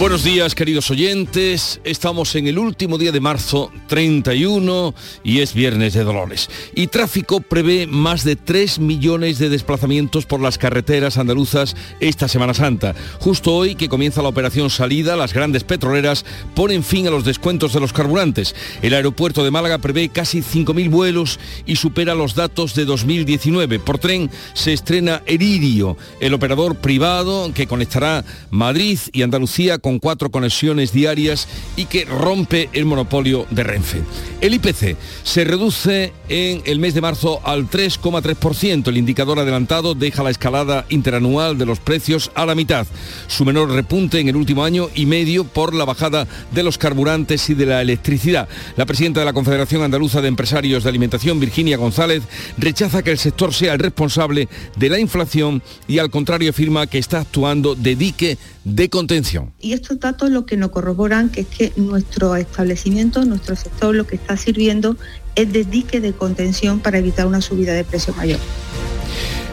Buenos días queridos oyentes, estamos en el último día de marzo 31 y es viernes de Dolores. Y tráfico prevé más de 3 millones de desplazamientos por las carreteras andaluzas esta Semana Santa. Justo hoy que comienza la operación salida, las grandes petroleras ponen fin a los descuentos de los carburantes. El aeropuerto de Málaga prevé casi 5.000 vuelos y supera los datos de 2019. Por tren se estrena Eririo, el operador privado que conectará Madrid y Andalucía con con cuatro conexiones diarias y que rompe el monopolio de Renfe. El IPC se reduce en el mes de marzo al 3,3%. El indicador adelantado deja la escalada interanual de los precios a la mitad. Su menor repunte en el último año y medio por la bajada de los carburantes y de la electricidad. La presidenta de la Confederación Andaluza de Empresarios de Alimentación, Virginia González, rechaza que el sector sea el responsable de la inflación y al contrario afirma que está actuando de dique de contención. Y estos datos lo que nos corroboran es que nuestro establecimiento, nuestro sector, lo que está sirviendo es de dique de contención para evitar una subida de precio mayor.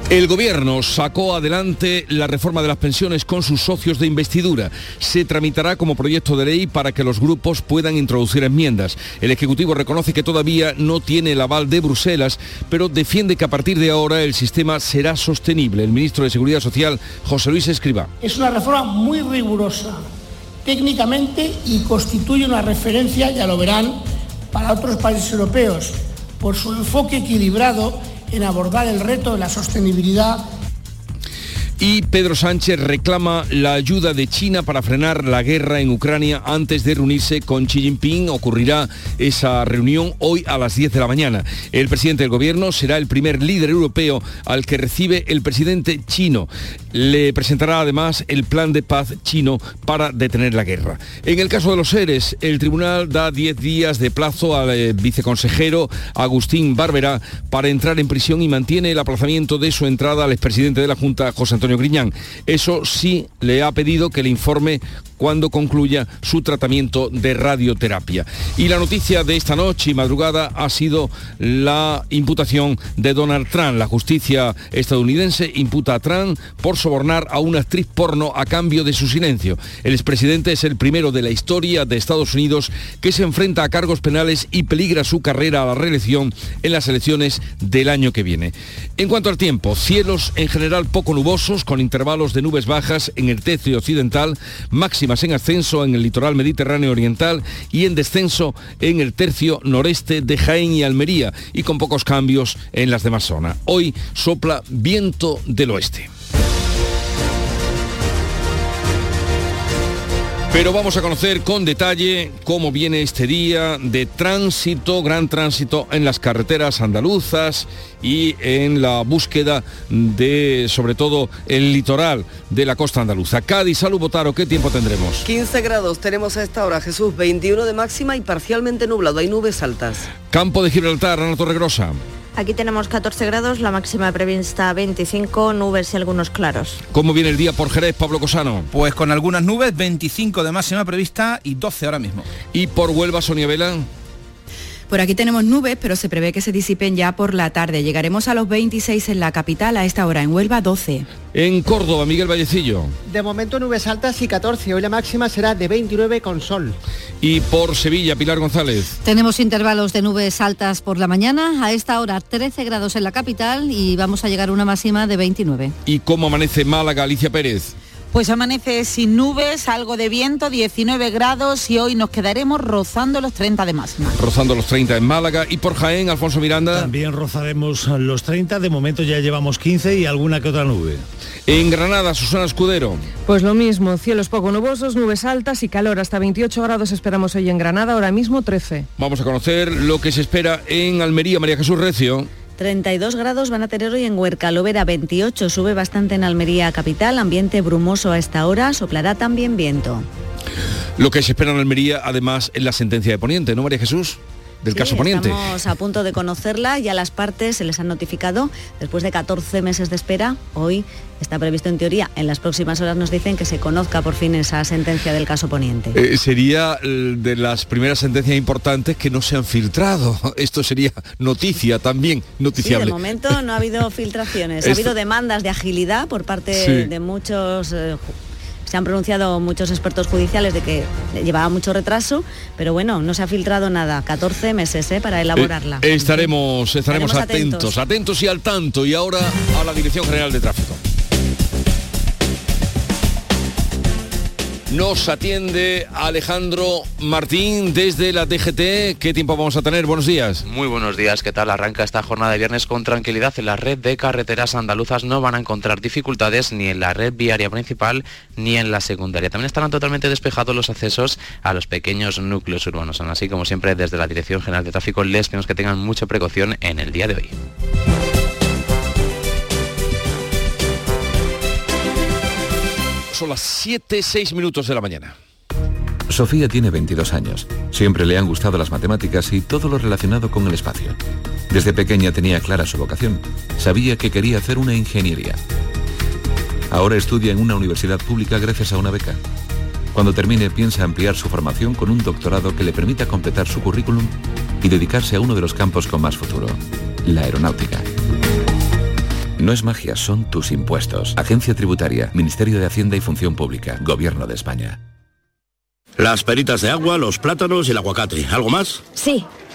El gobierno sacó adelante la reforma de las pensiones con sus socios de investidura. Se tramitará como proyecto de ley para que los grupos puedan introducir enmiendas. El Ejecutivo reconoce que todavía no tiene el aval de Bruselas, pero defiende que a partir de ahora el sistema será sostenible. El ministro de Seguridad Social, José Luis Escriba. Es una reforma muy rigurosa técnicamente y constituye una referencia, ya lo verán, para otros países europeos por su enfoque equilibrado en abordar el reto de la sostenibilidad y Pedro Sánchez reclama la ayuda de China para frenar la guerra en Ucrania antes de reunirse con Xi Jinping. Ocurrirá esa reunión hoy a las 10 de la mañana. El presidente del gobierno será el primer líder europeo al que recibe el presidente chino. Le presentará además el plan de paz chino para detener la guerra. En el caso de los seres, el tribunal da 10 días de plazo al eh, viceconsejero Agustín Barbera para entrar en prisión y mantiene el aplazamiento de su entrada al expresidente de la Junta, José Antonio Griñán. Eso sí le ha pedido que le informe cuando concluya su tratamiento de radioterapia. Y la noticia de esta noche y madrugada ha sido la imputación de Donald Trump. La justicia estadounidense imputa a Trump por sobornar a una actriz porno a cambio de su silencio. El expresidente es el primero de la historia de Estados Unidos que se enfrenta a cargos penales y peligra su carrera a la reelección en las elecciones del año que viene. En cuanto al tiempo, cielos en general poco nubosos con intervalos de nubes bajas en el tercio occidental, máximo en ascenso en el litoral mediterráneo oriental y en descenso en el tercio noreste de Jaén y Almería y con pocos cambios en las demás zonas. Hoy sopla viento del oeste. Pero vamos a conocer con detalle cómo viene este día de tránsito, gran tránsito en las carreteras andaluzas y en la búsqueda de, sobre todo, el litoral de la costa andaluza. Cádiz, Salud Botaro, ¿qué tiempo tendremos? 15 grados tenemos a esta hora, Jesús, 21 de máxima y parcialmente nublado, hay nubes altas. Campo de Gibraltar, Ana Torregrosa. Aquí tenemos 14 grados, la máxima prevista 25, nubes y algunos claros. ¿Cómo viene el día por Jerez, Pablo Cosano? Pues con algunas nubes, 25 de máxima prevista y 12 ahora mismo. ¿Y por Huelva, Sonia Vela? Por aquí tenemos nubes, pero se prevé que se disipen ya por la tarde. Llegaremos a los 26 en la capital, a esta hora en Huelva 12. En Córdoba, Miguel Vallecillo. De momento nubes altas y 14. Hoy la máxima será de 29 con sol. Y por Sevilla, Pilar González. Tenemos intervalos de nubes altas por la mañana. A esta hora 13 grados en la capital y vamos a llegar a una máxima de 29. ¿Y cómo amanece Málaga, Alicia Pérez? Pues amanece sin nubes, algo de viento, 19 grados y hoy nos quedaremos rozando los 30 de máxima. Rozando los 30 en Málaga y por Jaén, Alfonso Miranda. También rozaremos los 30, de momento ya llevamos 15 y alguna que otra nube. En Granada, Susana Escudero. Pues lo mismo, cielos poco nubosos, nubes altas y calor. Hasta 28 grados esperamos hoy en Granada, ahora mismo 13. Vamos a conocer lo que se espera en Almería, María Jesús Recio. 32 grados van a tener hoy en Huerca, Lovera 28, sube bastante en Almería capital, ambiente brumoso a esta hora, soplará también viento. Lo que se espera en Almería, además, es la sentencia de Poniente, ¿no, María Jesús? Del Sí, caso Poniente. Estamos a punto de conocerla, ya las partes se les han notificado después de 14 meses de espera. Hoy está previsto en teoría, en las próximas horas nos dicen que se conozca por fin esa sentencia del caso Poniente. Eh, sería eh, de las primeras sentencias importantes que no se han filtrado. Esto sería noticia también, Sí, de noticiable. momento no ha habido filtraciones, ha habido demandas de agilidad por parte Sí. de muchos... eh, se han pronunciado muchos expertos judiciales de que llevaba mucho retraso, pero bueno, no se ha filtrado nada. 14 meses eh, para elaborarla. Eh, estaremos, estaremos Estaremos atentos, atentos. atentos y al tanto. Y ahora a la Dirección General de Tráfico. Nos atiende Alejandro Martín desde la DGT. ¿Qué tiempo vamos a tener? Buenos días. Muy buenos días, ¿qué tal? Arranca esta jornada de viernes con tranquilidad. En la red de carreteras andaluzas no van a encontrar dificultades ni en la red viaria principal ni en la secundaria. También estarán totalmente despejados los accesos a los pequeños núcleos urbanos. Así, como siempre, desde la Dirección General de Tráfico les pedimos que tengan mucha precaución en el día de hoy. Son las 7, 6 minutos de la mañana. Sofía tiene 22 años. Siempre le han gustado las matemáticas y todo lo relacionado con el espacio. Desde pequeña tenía clara su vocación. Sabía que quería hacer una ingeniería. Ahora estudia en una universidad pública gracias a una beca. Cuando termine piensa ampliar su formación con un doctorado que le permita completar su currículum y dedicarse a uno de los campos con más futuro, la aeronáutica. No es magia, son tus impuestos. Agencia Tributaria, Ministerio de Hacienda y Función Pública, Gobierno de España. Las peritas de agua, los plátanos y el aguacate. ¿Algo más? Sí,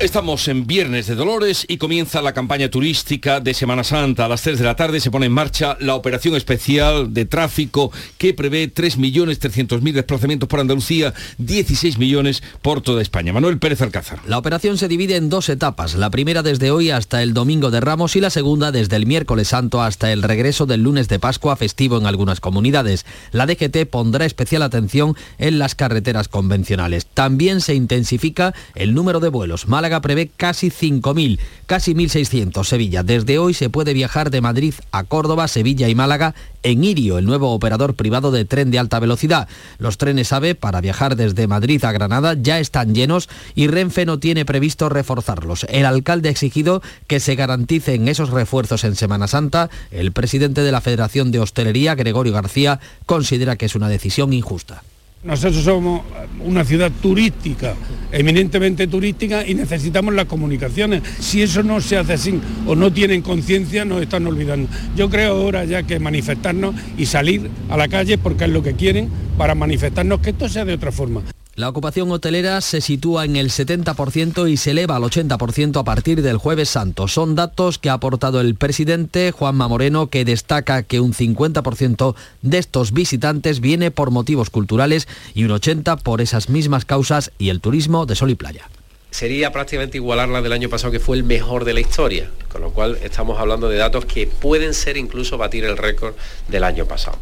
Estamos en Viernes de Dolores y comienza la campaña turística de Semana Santa. A las 3 de la tarde se pone en marcha la operación especial de tráfico que prevé 3.300.000 desplazamientos por Andalucía, 16 millones por toda España. Manuel Pérez Alcázar. La operación se divide en dos etapas, la primera desde hoy hasta el domingo de Ramos y la segunda desde el miércoles santo hasta el regreso del lunes de Pascua festivo en algunas comunidades. La DGT pondrá especial atención en las carreteras convencionales. También se intensifica el número de vuelos. Málaga prevé casi 5.000, casi 1.600 Sevilla. Desde hoy se puede viajar de Madrid a Córdoba, Sevilla y Málaga en Irio, el nuevo operador privado de tren de alta velocidad. Los trenes AVE para viajar desde Madrid a Granada ya están llenos y Renfe no tiene previsto reforzarlos. El alcalde ha exigido que se garanticen esos refuerzos en Semana Santa. El presidente de la Federación de Hostelería, Gregorio García, considera que es una decisión injusta. Nosotros somos una ciudad turística, eminentemente turística, y necesitamos las comunicaciones. Si eso no se hace así o no tienen conciencia, nos están olvidando. Yo creo ahora ya que manifestarnos y salir a la calle porque es lo que quieren para manifestarnos que esto sea de otra forma. La ocupación hotelera se sitúa en el 70% y se eleva al 80% a partir del jueves santo. Son datos que ha aportado el presidente Juanma Moreno, que destaca que un 50% de estos visitantes viene por motivos culturales y un 80% por esas mismas causas y el turismo de sol y playa sería prácticamente igualar la del año pasado, que fue el mejor de la historia, con lo cual estamos hablando de datos que pueden ser incluso batir el récord del año pasado.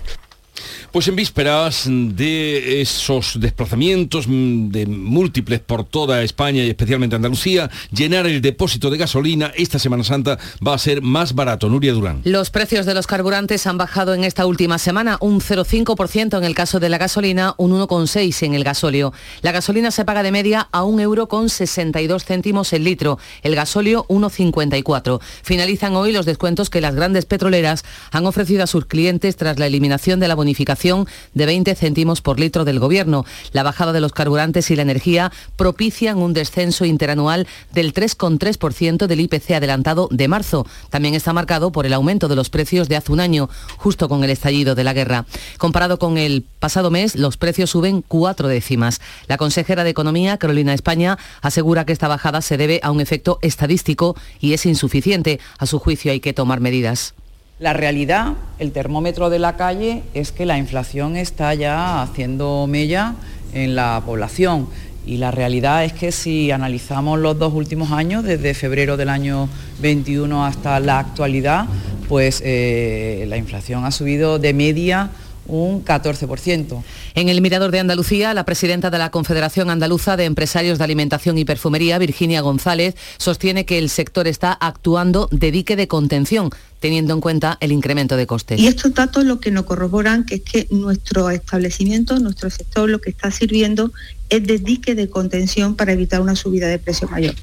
Pues en vísperas de esos desplazamientos mm, de múltiples por toda España y especialmente Andalucía, llenar el depósito de gasolina esta Semana Santa va a ser más barato. Nuria Durán. Los precios de los carburantes han bajado en esta última semana un 0,5% en el caso de la gasolina, un 1,6% en el gasóleo. La gasolina se paga de media a un euro con 62 céntimos el litro, el gasóleo 1,54. Finalizan hoy los descuentos que las grandes petroleras han ofrecido a sus clientes tras la eliminación de la bonificación de 20 céntimos por litro del Gobierno. La bajada de los carburantes y la energía propician un descenso interanual del 3,3% del IPC adelantado de marzo. También está marcado por el aumento de los precios de hace un año, justo con el estallido de la guerra. Comparado con el pasado mes, los precios suben cuatro décimas. La consejera de Economía, Carolina España, asegura que esta bajada se debe a un efecto estadístico y es insuficiente. A su juicio hay que tomar medidas. La realidad, el termómetro de la calle, es que la inflación está ya haciendo mella en la población. Y la realidad es que si analizamos los dos últimos años, desde febrero del año 21 hasta la actualidad, pues eh, la inflación ha subido de media un 14%. En el Mirador de Andalucía, la presidenta de la Confederación Andaluza de Empresarios de Alimentación y Perfumería, Virginia González, sostiene que el sector está actuando de dique de contención, teniendo en cuenta el incremento de costes. Y estos datos lo que nos corroboran que es que nuestro establecimiento, nuestro sector, lo que está sirviendo es de dique de contención para evitar una subida de precio mayor.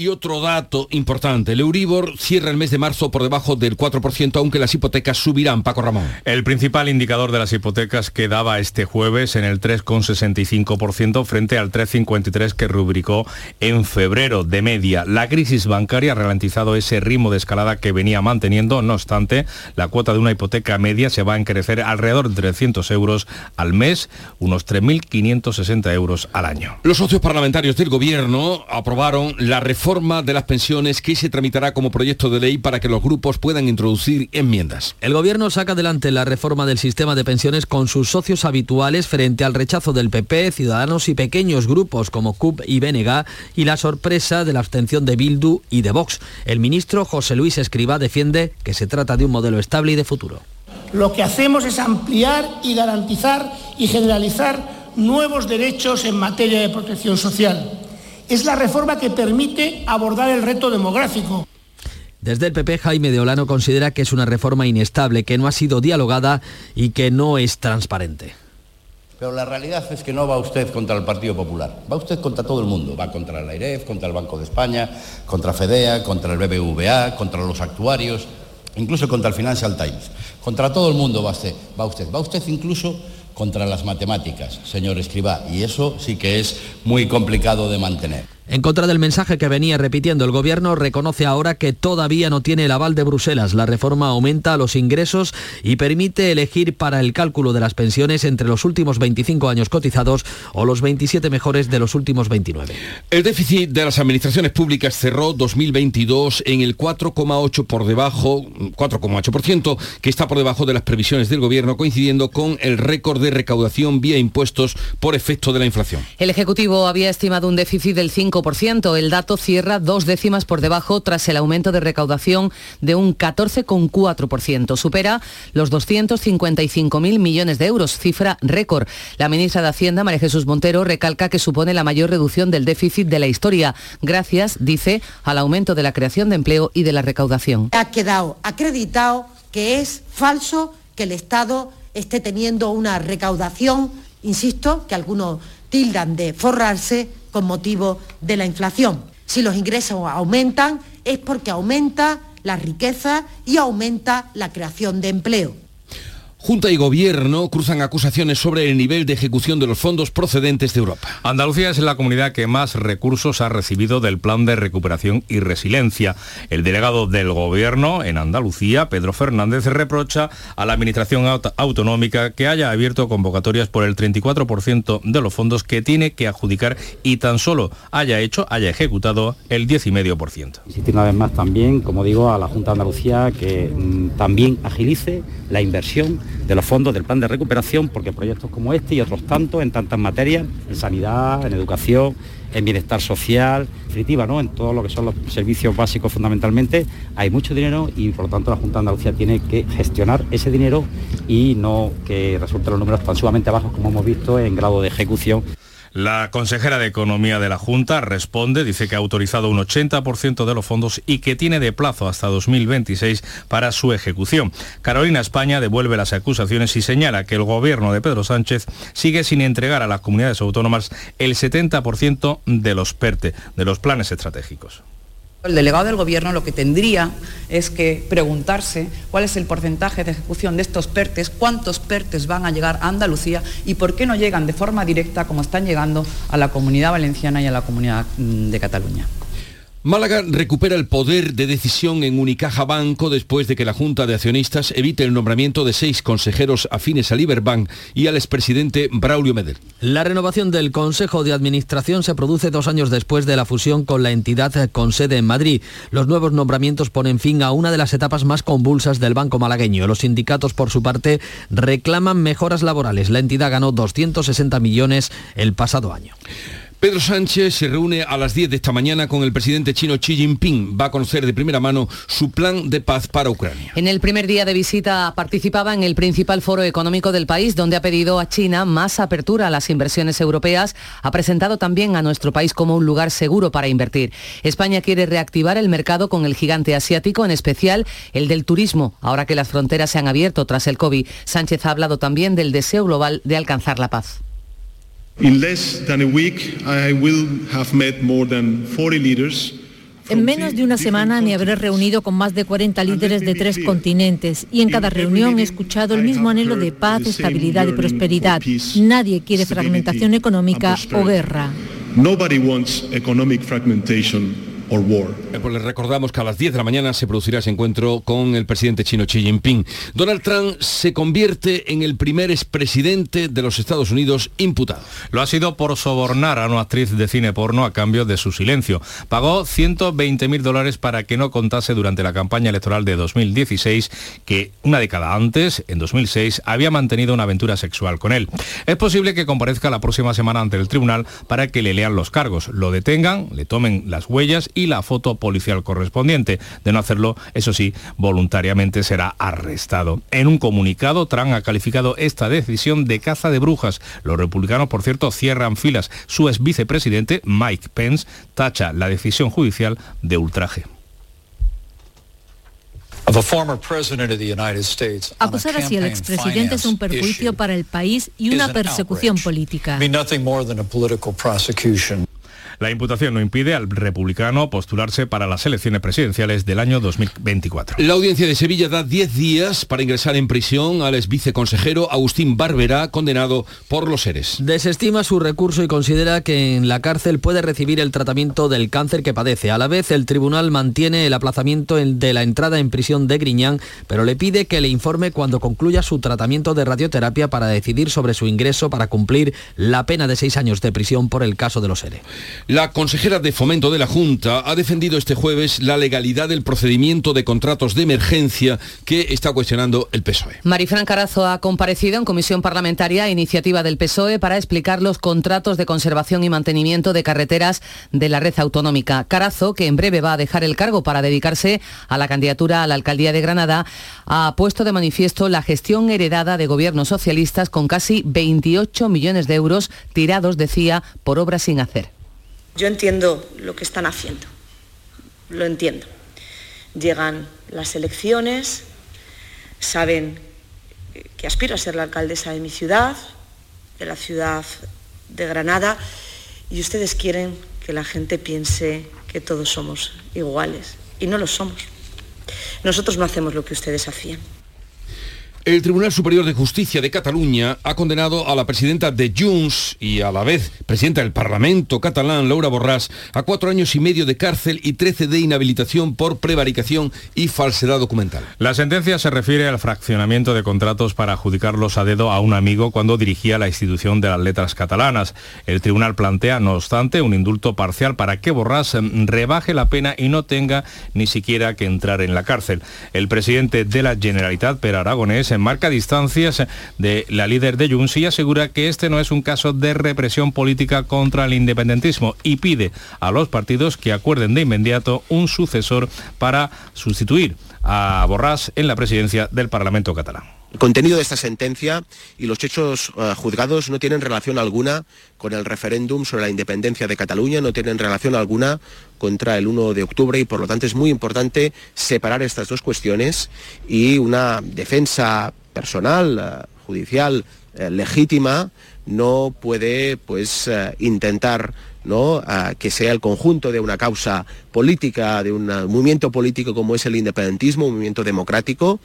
Y otro dato importante, el Euribor cierra el mes de marzo por debajo del 4%, aunque las hipotecas subirán, Paco Ramón. El principal indicador de las hipotecas quedaba este jueves en el 3,65% frente al 3,53% que rubricó en febrero de media. La crisis bancaria ha ralentizado ese ritmo de escalada que venía manteniendo, no obstante, la cuota de una hipoteca media se va a encarecer alrededor de 300 euros al mes, unos 3.560 euros al año. Los socios parlamentarios del Gobierno aprobaron la reforma reforma de las pensiones que se tramitará como proyecto de ley para que los grupos puedan introducir enmiendas. El gobierno saca adelante la reforma del sistema de pensiones con sus socios habituales frente al rechazo del PP, Ciudadanos y pequeños grupos como CUP y BNG y la sorpresa de la abstención de Bildu y de Vox. El ministro José Luis Escriba defiende que se trata de un modelo estable y de futuro. Lo que hacemos es ampliar y garantizar y generalizar nuevos derechos en materia de protección social es la reforma que permite abordar el reto demográfico. Desde el PP, Jaime de Olano considera que es una reforma inestable, que no ha sido dialogada y que no es transparente. Pero la realidad es que no va usted contra el Partido Popular, va usted contra todo el mundo, va contra la IREF, contra el Banco de España, contra FEDEA, contra el BBVA, contra los actuarios, incluso contra el Financial Times. Contra todo el mundo va usted, va usted, va usted incluso contra las matemáticas, señor Escribá, y eso sí que es muy complicado de mantener. En contra del mensaje que venía repitiendo el gobierno, reconoce ahora que todavía no tiene el aval de Bruselas. La reforma aumenta los ingresos y permite elegir para el cálculo de las pensiones entre los últimos 25 años cotizados o los 27 mejores de los últimos 29. El déficit de las administraciones públicas cerró 2022 en el 4,8 por debajo, 4,8%, que está por debajo de las previsiones del gobierno, coincidiendo con el récord de recaudación vía impuestos por efecto de la inflación. El Ejecutivo había estimado un déficit del 5 el dato cierra dos décimas por debajo tras el aumento de recaudación de un 14,4%. Supera los 255.000 millones de euros, cifra récord. La ministra de Hacienda, María Jesús Montero, recalca que supone la mayor reducción del déficit de la historia, gracias, dice, al aumento de la creación de empleo y de la recaudación. Ha quedado acreditado que es falso que el Estado esté teniendo una recaudación, insisto, que algunos tildan de forrarse con motivo de la inflación. Si los ingresos aumentan es porque aumenta la riqueza y aumenta la creación de empleo. Junta y Gobierno cruzan acusaciones sobre el nivel de ejecución de los fondos procedentes de Europa. Andalucía es la comunidad que más recursos ha recibido del Plan de Recuperación y Resiliencia. El delegado del Gobierno en Andalucía, Pedro Fernández, reprocha a la Administración Autonómica que haya abierto convocatorias por el 34% de los fondos que tiene que adjudicar y tan solo haya hecho, haya ejecutado el 10,5%. Insistir una vez más también, como digo, a la Junta de Andalucía que mm, también agilice la inversión de los fondos del plan de recuperación, porque proyectos como este y otros tantos en tantas materias, en sanidad, en educación, en bienestar social, definitiva, ¿no? en todo lo que son los servicios básicos fundamentalmente, hay mucho dinero y por lo tanto la Junta de Andalucía tiene que gestionar ese dinero y no que resulten los números tan sumamente bajos como hemos visto en grado de ejecución. La consejera de Economía de la Junta responde, dice que ha autorizado un 80% de los fondos y que tiene de plazo hasta 2026 para su ejecución. Carolina España devuelve las acusaciones y señala que el gobierno de Pedro Sánchez sigue sin entregar a las comunidades autónomas el 70% de los PERTE, de los planes estratégicos. El delegado del Gobierno lo que tendría es que preguntarse cuál es el porcentaje de ejecución de estos PERTES, cuántos PERTES van a llegar a Andalucía y por qué no llegan de forma directa como están llegando a la Comunidad Valenciana y a la Comunidad mm, de Cataluña. Málaga recupera el poder de decisión en Unicaja Banco después de que la Junta de Accionistas evite el nombramiento de seis consejeros afines a Iberbank y al expresidente Braulio Medel. La renovación del Consejo de Administración se produce dos años después de la fusión con la entidad con sede en Madrid. Los nuevos nombramientos ponen fin a una de las etapas más convulsas del Banco malagueño. Los sindicatos, por su parte, reclaman mejoras laborales. La entidad ganó 260 millones el pasado año. Pedro Sánchez se reúne a las 10 de esta mañana con el presidente chino Xi Jinping. Va a conocer de primera mano su plan de paz para Ucrania. En el primer día de visita participaba en el principal foro económico del país, donde ha pedido a China más apertura a las inversiones europeas. Ha presentado también a nuestro país como un lugar seguro para invertir. España quiere reactivar el mercado con el gigante asiático, en especial el del turismo, ahora que las fronteras se han abierto tras el COVID. Sánchez ha hablado también del deseo global de alcanzar la paz. En menos de una semana me habré reunido con más de 40 líderes de tres continentes y en cada reunión he escuchado el mismo anhelo de paz, estabilidad y prosperidad. Nadie quiere fragmentación económica o guerra. Eh, pues les recordamos que a las 10 de la mañana se producirá ese encuentro con el presidente chino Xi Jinping. Donald Trump se convierte en el primer expresidente de los Estados Unidos imputado. Lo ha sido por sobornar a una actriz de cine porno a cambio de su silencio. Pagó 120 mil dólares para que no contase durante la campaña electoral de 2016 que una década antes, en 2006, había mantenido una aventura sexual con él. Es posible que comparezca la próxima semana ante el tribunal para que le lean los cargos, lo detengan, le tomen las huellas y la foto policial correspondiente. De no hacerlo, eso sí, voluntariamente será arrestado. En un comunicado, Trump ha calificado esta decisión de caza de brujas. Los republicanos, por cierto, cierran filas. Su ex vicepresidente, Mike Pence, tacha la decisión judicial de ultraje. Acusar así al expresidente es un perjuicio para el país y una persecución política. La imputación no impide al republicano postularse para las elecciones presidenciales del año 2024. La audiencia de Sevilla da 10 días para ingresar en prisión al ex viceconsejero Agustín Bárbara, condenado por los seres. Desestima su recurso y considera que en la cárcel puede recibir el tratamiento del cáncer que padece. A la vez, el tribunal mantiene el aplazamiento de la entrada en prisión de Griñán, pero le pide que le informe cuando concluya su tratamiento de radioterapia para decidir sobre su ingreso para cumplir la pena de seis años de prisión por el caso de los seres. La consejera de Fomento de la Junta ha defendido este jueves la legalidad del procedimiento de contratos de emergencia que está cuestionando el PSOE. Marifran Carazo ha comparecido en comisión parlamentaria a iniciativa del PSOE para explicar los contratos de conservación y mantenimiento de carreteras de la red autonómica. Carazo, que en breve va a dejar el cargo para dedicarse a la candidatura a la alcaldía de Granada, ha puesto de manifiesto la gestión heredada de gobiernos socialistas con casi 28 millones de euros tirados, decía, por obras sin hacer. Yo entiendo lo que están haciendo, lo entiendo. Llegan las elecciones, saben que aspiro a ser la alcaldesa de mi ciudad, de la ciudad de Granada, y ustedes quieren que la gente piense que todos somos iguales, y no lo somos. Nosotros no hacemos lo que ustedes hacían. El Tribunal Superior de Justicia de Cataluña ha condenado a la presidenta de Junts y a la vez presidenta del Parlamento catalán, Laura Borràs, a cuatro años y medio de cárcel y trece de inhabilitación por prevaricación y falsedad documental. La sentencia se refiere al fraccionamiento de contratos para adjudicarlos a dedo a un amigo cuando dirigía la institución de las letras catalanas. El tribunal plantea, no obstante, un indulto parcial para que Borràs rebaje la pena y no tenga ni siquiera que entrar en la cárcel. El presidente de la Generalitat, Per Aragonés, marca distancias de la líder de Junts y asegura que este no es un caso de represión política contra el independentismo y pide a los partidos que acuerden de inmediato un sucesor para sustituir a Borràs en la presidencia del Parlamento catalán. El contenido de esta sentencia y los hechos uh, juzgados no tienen relación alguna con el referéndum sobre la independencia de Cataluña, no tienen relación alguna contra el 1 de octubre y por lo tanto es muy importante separar estas dos cuestiones y una defensa personal, uh, judicial, uh, legítima, no puede pues intentar que sea el conjunto de una causa política, de un movimiento político como es el independentismo, un movimiento democrático,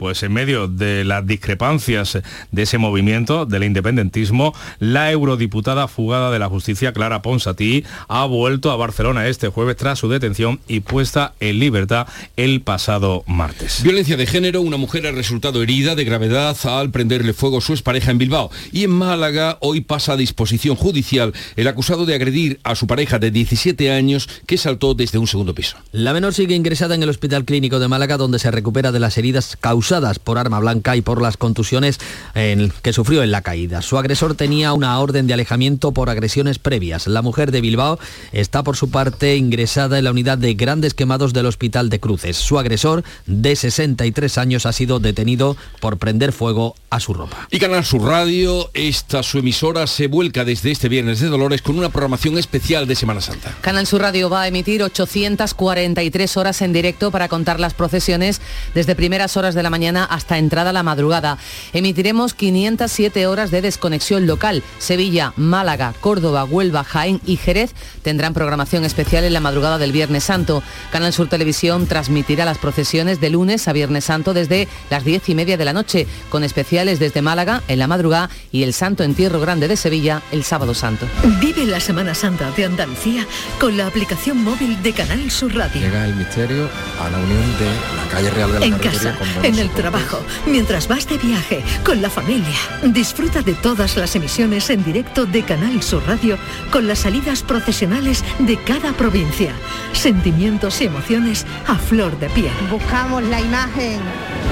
Pues en medio de las discrepancias de ese movimiento, del independentismo, la eurodiputada fugada de la justicia, Clara Ponsatí, ha vuelto a Barcelona este jueves tras su detención y puesta en libertad el pasado martes. Violencia de género, una mujer ha resultado herida de gravedad al prenderle fuego a su expareja en Bilbao. Y en Málaga hoy pasa a disposición judicial el acusado de agredir a su pareja de 17 años que saltó desde un segundo piso. La menor sigue ingresada en el Hospital Clínico de Málaga donde se recupera de las heridas causadas por arma blanca y por las contusiones que sufrió en la caída. Su agresor tenía una orden de alejamiento por agresiones previas. La mujer de Bilbao está por su parte ingresada en la unidad de grandes quemados del Hospital de Cruces. Su agresor, de 63 años, ha sido detenido por prender fuego a su ropa. Y Canal Sur Radio, esta su emisora, se vuelca desde este viernes de Dolores con una programación especial de Semana Santa. Canal Sur Radio va a emitir 843 horas en directo para contar las procesiones desde primeras horas de la mañana hasta entrada la madrugada. Emitiremos 507 horas de desconexión local. Sevilla, Málaga, Córdoba, Huelva, Jaén y Jerez tendrán programación especial en la madrugada del Viernes Santo. Canal Sur Televisión transmitirá las procesiones de lunes a Viernes Santo desde las 10 y media de la noche, con especiales desde Málaga en la madrugada y el Santo Entierro Grande de Sevilla el Sábado Santo. Vive la Semana Santa de Andalucía con la aplicación móvil de Canal Sur Radio. Llega el misterio a la unión de la calle Real de la En casa, en el trabajo, mientras vas de viaje, con la familia. Disfruta de todas las emisiones en directo de Canal Sur Radio con las salidas procesionales de cada provincia. Sentimientos y emociones a flor de piel. Buscamos la imagen.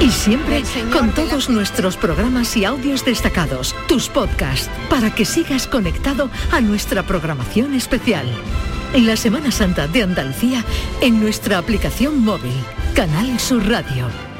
Y siempre con todos nuestros programas y audios destacados, tus podcasts, para que sigas conectado a nuestra programación especial. En la Semana Santa de Andalucía, en nuestra aplicación móvil, Canal Sur Radio.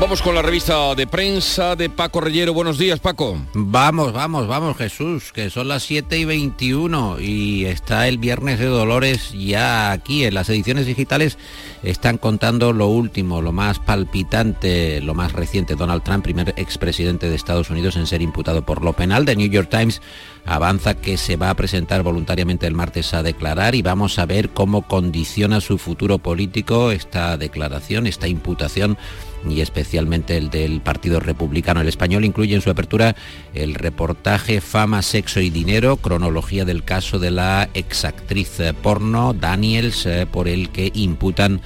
Vamos con la revista de prensa de Paco Reyero. Buenos días, Paco. Vamos, vamos, vamos, Jesús, que son las 7 y 21 y está el Viernes de Dolores ya aquí. En las ediciones digitales están contando lo último, lo más palpitante, lo más reciente. Donald Trump, primer expresidente de Estados Unidos en ser imputado por lo penal. The New York Times avanza que se va a presentar voluntariamente el martes a declarar y vamos a ver cómo condiciona su futuro político esta declaración, esta imputación y especialmente el del Partido Republicano. El español incluye en su apertura el reportaje Fama, Sexo y Dinero, cronología del caso de la exactriz porno Daniels, eh, por el que imputan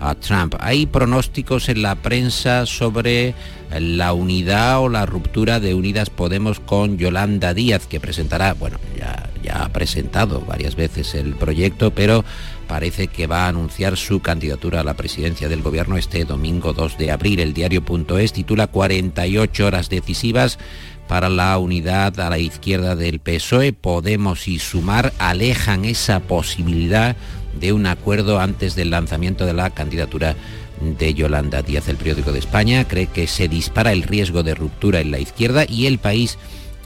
a Trump. Hay pronósticos en la prensa sobre la unidad o la ruptura de Unidas Podemos con Yolanda Díaz, que presentará, bueno, ya, ya ha presentado varias veces el proyecto, pero parece que va a anunciar su candidatura a la presidencia del gobierno este domingo 2 de abril. El diario.es titula 48 horas decisivas para la unidad a la izquierda del PSOE. Podemos y Sumar alejan esa posibilidad de un acuerdo antes del lanzamiento de la candidatura de Yolanda Díaz. El periódico de España cree que se dispara el riesgo de ruptura en la izquierda y el país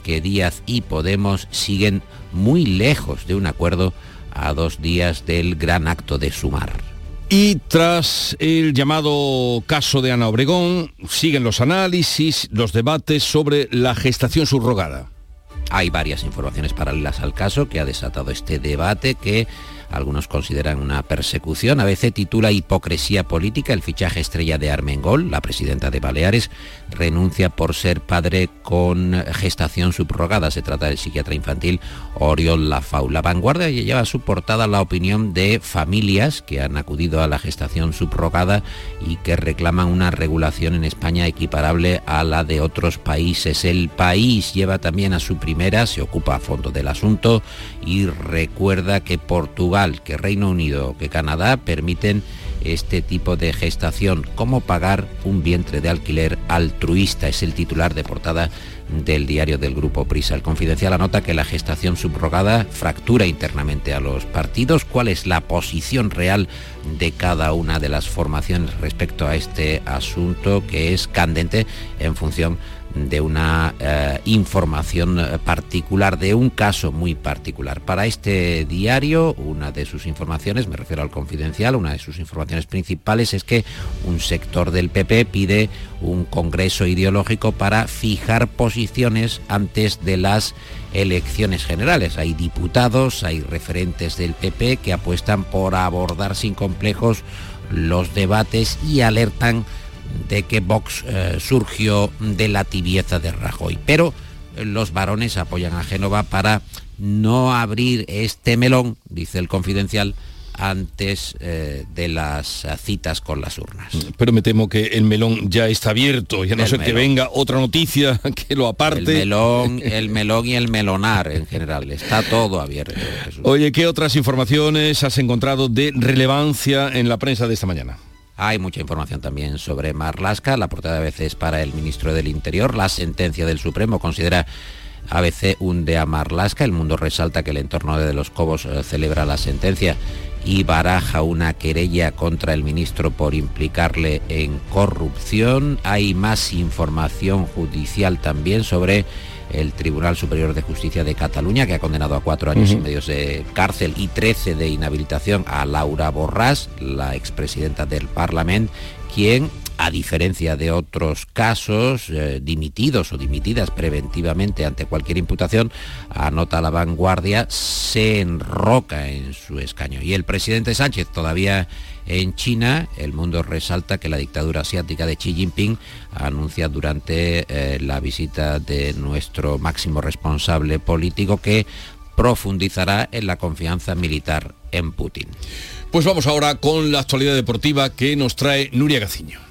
que Díaz y Podemos siguen muy lejos de un acuerdo a dos días del gran acto de sumar. Y tras el llamado caso de Ana Obregón, siguen los análisis, los debates sobre la gestación subrogada. Hay varias informaciones paralelas al caso que ha desatado este debate que algunos consideran una persecución. A veces titula Hipocresía política el fichaje estrella de Armengol, la presidenta de Baleares, renuncia por ser padre con gestación subrogada. Se trata del psiquiatra infantil Oriol Lafau. La vanguardia lleva a su portada la opinión de familias que han acudido a la gestación subrogada y que reclaman una regulación en España equiparable a la de otros países. El país lleva también a su primera, se ocupa a fondo del asunto y recuerda que Portugal que Reino Unido, que Canadá permiten este tipo de gestación, cómo pagar un vientre de alquiler altruista, es el titular de portada del diario del Grupo Prisa. El Confidencial anota que la gestación subrogada fractura internamente a los partidos. ¿Cuál es la posición real de cada una de las formaciones respecto a este asunto que es candente en función de una eh, información eh, particular, de un caso muy particular. Para este diario, una de sus informaciones, me refiero al confidencial, una de sus informaciones principales es que un sector del PP pide un congreso ideológico para fijar posiciones antes de las elecciones generales. Hay diputados, hay referentes del PP que apuestan por abordar sin complejos los debates y alertan de que Vox eh, surgió de la tibieza de Rajoy. Pero eh, los varones apoyan a Génova para no abrir este melón, dice el confidencial, antes eh, de las citas con las urnas. Pero me temo que el melón ya está abierto, ya no sé que venga otra noticia que lo aparte. El melón, el melón y el melonar en general, está todo abierto. Oye, ¿qué otras informaciones has encontrado de relevancia en la prensa de esta mañana? Hay mucha información también sobre Marlasca, la portada de veces para el ministro del Interior. La sentencia del Supremo considera ABC hunde a Marlasca. El mundo resalta que el entorno de los Cobos eh, celebra la sentencia y baraja una querella contra el ministro por implicarle en corrupción. Hay más información judicial también sobre el Tribunal Superior de Justicia de Cataluña, que ha condenado a cuatro años y medio de cárcel y trece de inhabilitación a Laura Borràs, la expresidenta del Parlamento, quien a diferencia de otros casos eh, dimitidos o dimitidas preventivamente ante cualquier imputación, anota la vanguardia, se enroca en su escaño. Y el presidente Sánchez todavía en China, el mundo resalta que la dictadura asiática de Xi Jinping anuncia durante eh, la visita de nuestro máximo responsable político que profundizará en la confianza militar en Putin. Pues vamos ahora con la actualidad deportiva que nos trae Nuria Gaciño.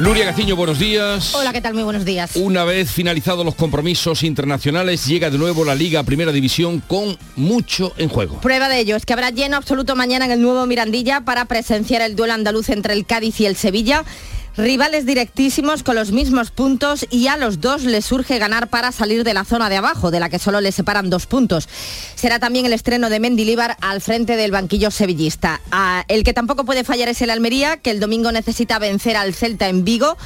Luria Gaciño, buenos días. Hola, ¿qué tal? Muy buenos días. Una vez finalizados los compromisos internacionales, llega de nuevo la Liga Primera División con mucho en juego. Prueba de ello es que habrá lleno absoluto mañana en el nuevo Mirandilla para presenciar el duelo andaluz entre el Cádiz y el Sevilla. Rivales directísimos con los mismos puntos y a los dos les surge ganar para salir de la zona de abajo, de la que solo les separan dos puntos. Será también el estreno de Mendilíbar al frente del banquillo sevillista. Ah, el que tampoco puede fallar es el Almería, que el domingo necesita vencer al Celta en Vigo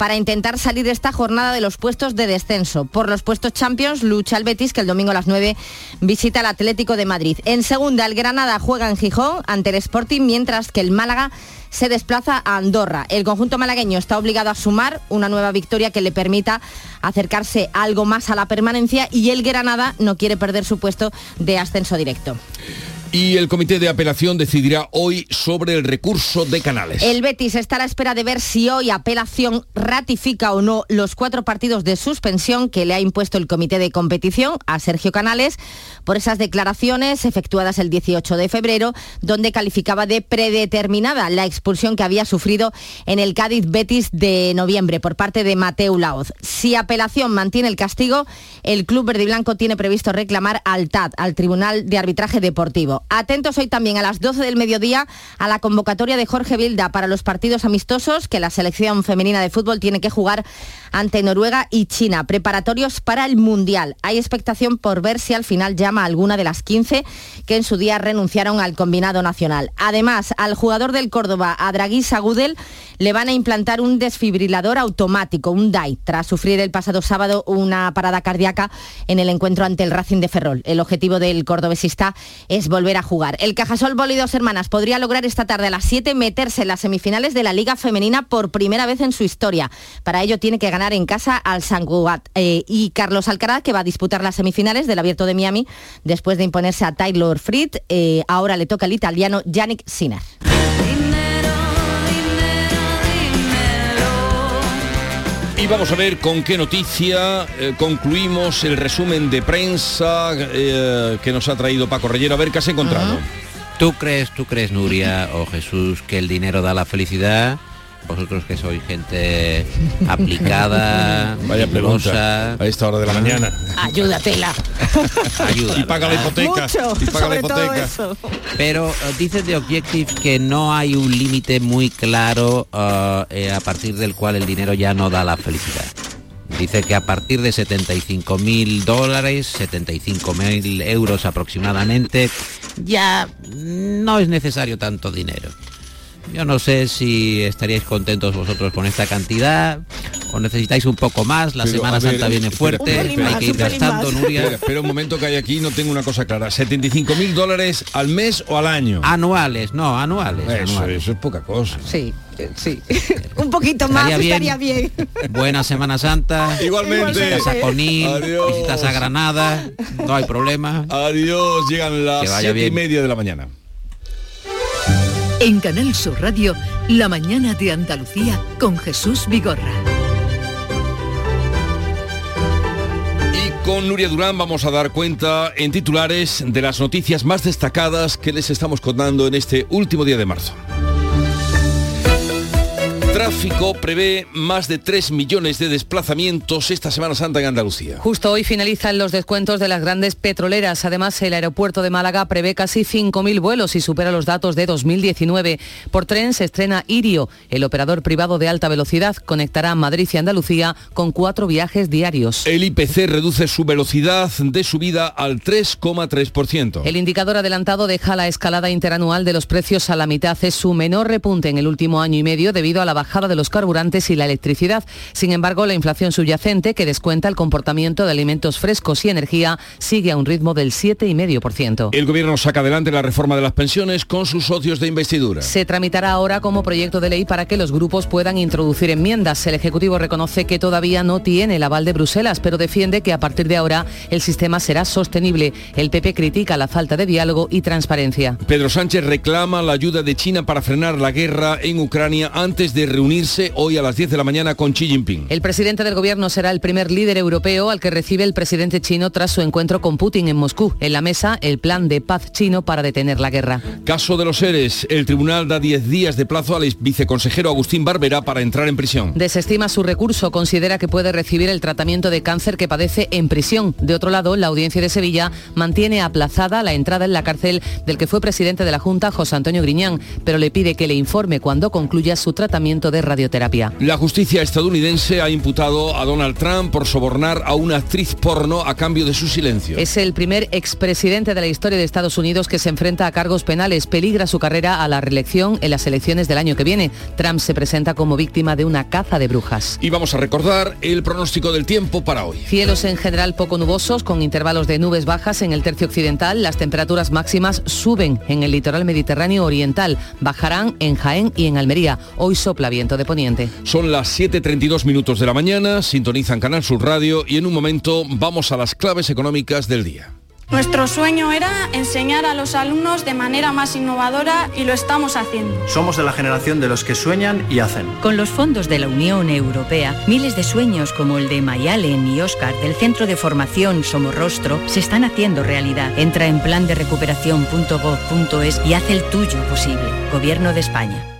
para intentar salir esta jornada de los puestos de descenso. Por los puestos Champions lucha el Betis, que el domingo a las 9 visita al Atlético de Madrid. En segunda, el Granada juega en Gijón ante el Sporting, mientras que el Málaga se desplaza a Andorra. El conjunto malagueño está obligado a sumar una nueva victoria que le permita acercarse algo más a la permanencia y el Granada no quiere perder su puesto de ascenso directo. Y el comité de apelación decidirá hoy sobre el recurso de Canales. El Betis está a la espera de ver si hoy apelación ratifica o no los cuatro partidos de suspensión que le ha impuesto el comité de competición a Sergio Canales por esas declaraciones efectuadas el 18 de febrero, donde calificaba de predeterminada la expulsión que había sufrido en el Cádiz Betis de noviembre por parte de Mateo Laoz. Si apelación mantiene el castigo, el club verde y blanco tiene previsto reclamar al TAD, al Tribunal de Arbitraje Deportivo. Atentos hoy también a las 12 del mediodía a la convocatoria de Jorge Vilda para los partidos amistosos que la selección femenina de fútbol tiene que jugar ante Noruega y China, preparatorios para el Mundial. Hay expectación por ver si al final llama alguna de las 15 que en su día renunciaron al combinado nacional. Además, al jugador del Córdoba, a Draghi Sagudel, le van a implantar un desfibrilador automático, un DAI, tras sufrir el pasado sábado una parada cardíaca en el encuentro ante el Racing de Ferrol. El objetivo del cordobesista es volver a jugar. El Cajasol Boli dos Hermanas podría lograr esta tarde a las 7 meterse en las semifinales de la Liga Femenina por primera vez en su historia. Para ello tiene que ganar en casa al San eh, y Carlos Alcaraz, que va a disputar las semifinales del Abierto de Miami después de imponerse a Taylor Fritz. Eh, ahora le toca al italiano Yannick Sinner. Y vamos a ver con qué noticia eh, concluimos el resumen de prensa eh, que nos ha traído Paco Reyero. A ver qué has encontrado. ¿Tú crees, tú crees, Nuria o Jesús, que el dinero da la felicidad? Vosotros que sois gente aplicada, Vaya pregunta a esta hora de la mañana. Ayúdatela. Ayuda. Y paga la hipoteca. Mucho, y paga la hipoteca. eso. Pero eh, dice de Objective que no hay un límite muy claro eh, eh, a partir del cual el dinero ya no da la felicidad. Dice que a partir de 75 mil dólares, 75 mil euros aproximadamente, ya no es necesario tanto dinero. Yo no sé si estaríais contentos vosotros con esta cantidad o necesitáis un poco más. La Pero, Semana ver, Santa viene espera, fuerte, espera, espera, hay que ir gastando, Nuria. Espera, un momento que hay aquí, no tengo una cosa clara. ¿75 mil dólares al mes o al año? Anuales, no, anuales. Eso, anuales. eso es poca cosa. Sí, eh, sí. Un poquito más Estaría bien. estaría bien. Buena Semana Santa. Igualmente. Visitas a Conil, Adiós. visitas a Granada, no hay problema. Adiós, llegan las siete y media de la mañana. En Canal Sur Radio, La mañana de Andalucía con Jesús Vigorra. Y con Nuria Durán vamos a dar cuenta en titulares de las noticias más destacadas que les estamos contando en este último día de marzo. Tráfico prevé más de 3 millones de desplazamientos esta Semana Santa en Andalucía. Justo hoy finalizan los descuentos de las grandes petroleras. Además, el aeropuerto de Málaga prevé casi 5.000 vuelos y supera los datos de 2019. Por tren se estrena Irio, el operador privado de alta velocidad. Conectará Madrid y Andalucía con cuatro viajes diarios. El IPC reduce su velocidad de subida al 3,3%. El indicador adelantado deja la escalada interanual de los precios a la mitad. Es su menor repunte en el último año y medio debido a la bajada de los carburantes y la electricidad. Sin embargo, la inflación subyacente, que descuenta el comportamiento de alimentos frescos y energía, sigue a un ritmo del 7,5%. El gobierno saca adelante la reforma de las pensiones con sus socios de investidura. Se tramitará ahora como proyecto de ley para que los grupos puedan introducir enmiendas. El Ejecutivo reconoce que todavía no tiene el aval de Bruselas, pero defiende que a partir de ahora el sistema será sostenible. El PP critica la falta de diálogo y transparencia. Pedro Sánchez reclama la ayuda de China para frenar la guerra en Ucrania antes de reunirse hoy a las 10 de la mañana con Xi Jinping. El presidente del gobierno será el primer líder europeo al que recibe el presidente chino tras su encuentro con Putin en Moscú. En la mesa, el plan de paz chino para detener la guerra. Caso de los seres, el tribunal da 10 días de plazo al viceconsejero Agustín Barbera para entrar en prisión. Desestima su recurso, considera que puede recibir el tratamiento de cáncer que padece en prisión. De otro lado, la audiencia de Sevilla mantiene aplazada la entrada en la cárcel del que fue presidente de la Junta, José Antonio Griñán, pero le pide que le informe cuando concluya su tratamiento de radioterapia. La justicia estadounidense ha imputado a Donald Trump por sobornar a una actriz porno a cambio de su silencio. Es el primer expresidente de la historia de Estados Unidos que se enfrenta a cargos penales. Peligra su carrera a la reelección en las elecciones del año que viene. Trump se presenta como víctima de una caza de brujas. Y vamos a recordar el pronóstico del tiempo para hoy. Cielos en general poco nubosos, con intervalos de nubes bajas en el tercio occidental. Las temperaturas máximas suben en el litoral mediterráneo oriental. Bajarán en Jaén y en Almería. Hoy sopla viento de poniente. Son las 7.32 minutos de la mañana, sintonizan Canal Sur Radio y en un momento vamos a las claves económicas del día. Nuestro sueño era enseñar a los alumnos de manera más innovadora y lo estamos haciendo. Somos de la generación de los que sueñan y hacen. Con los fondos de la Unión Europea, miles de sueños como el de Mayalen y Oscar del Centro de Formación Somorrostro se están haciendo realidad. Entra en plan de recuperación.gov.es y haz el tuyo posible. Gobierno de España.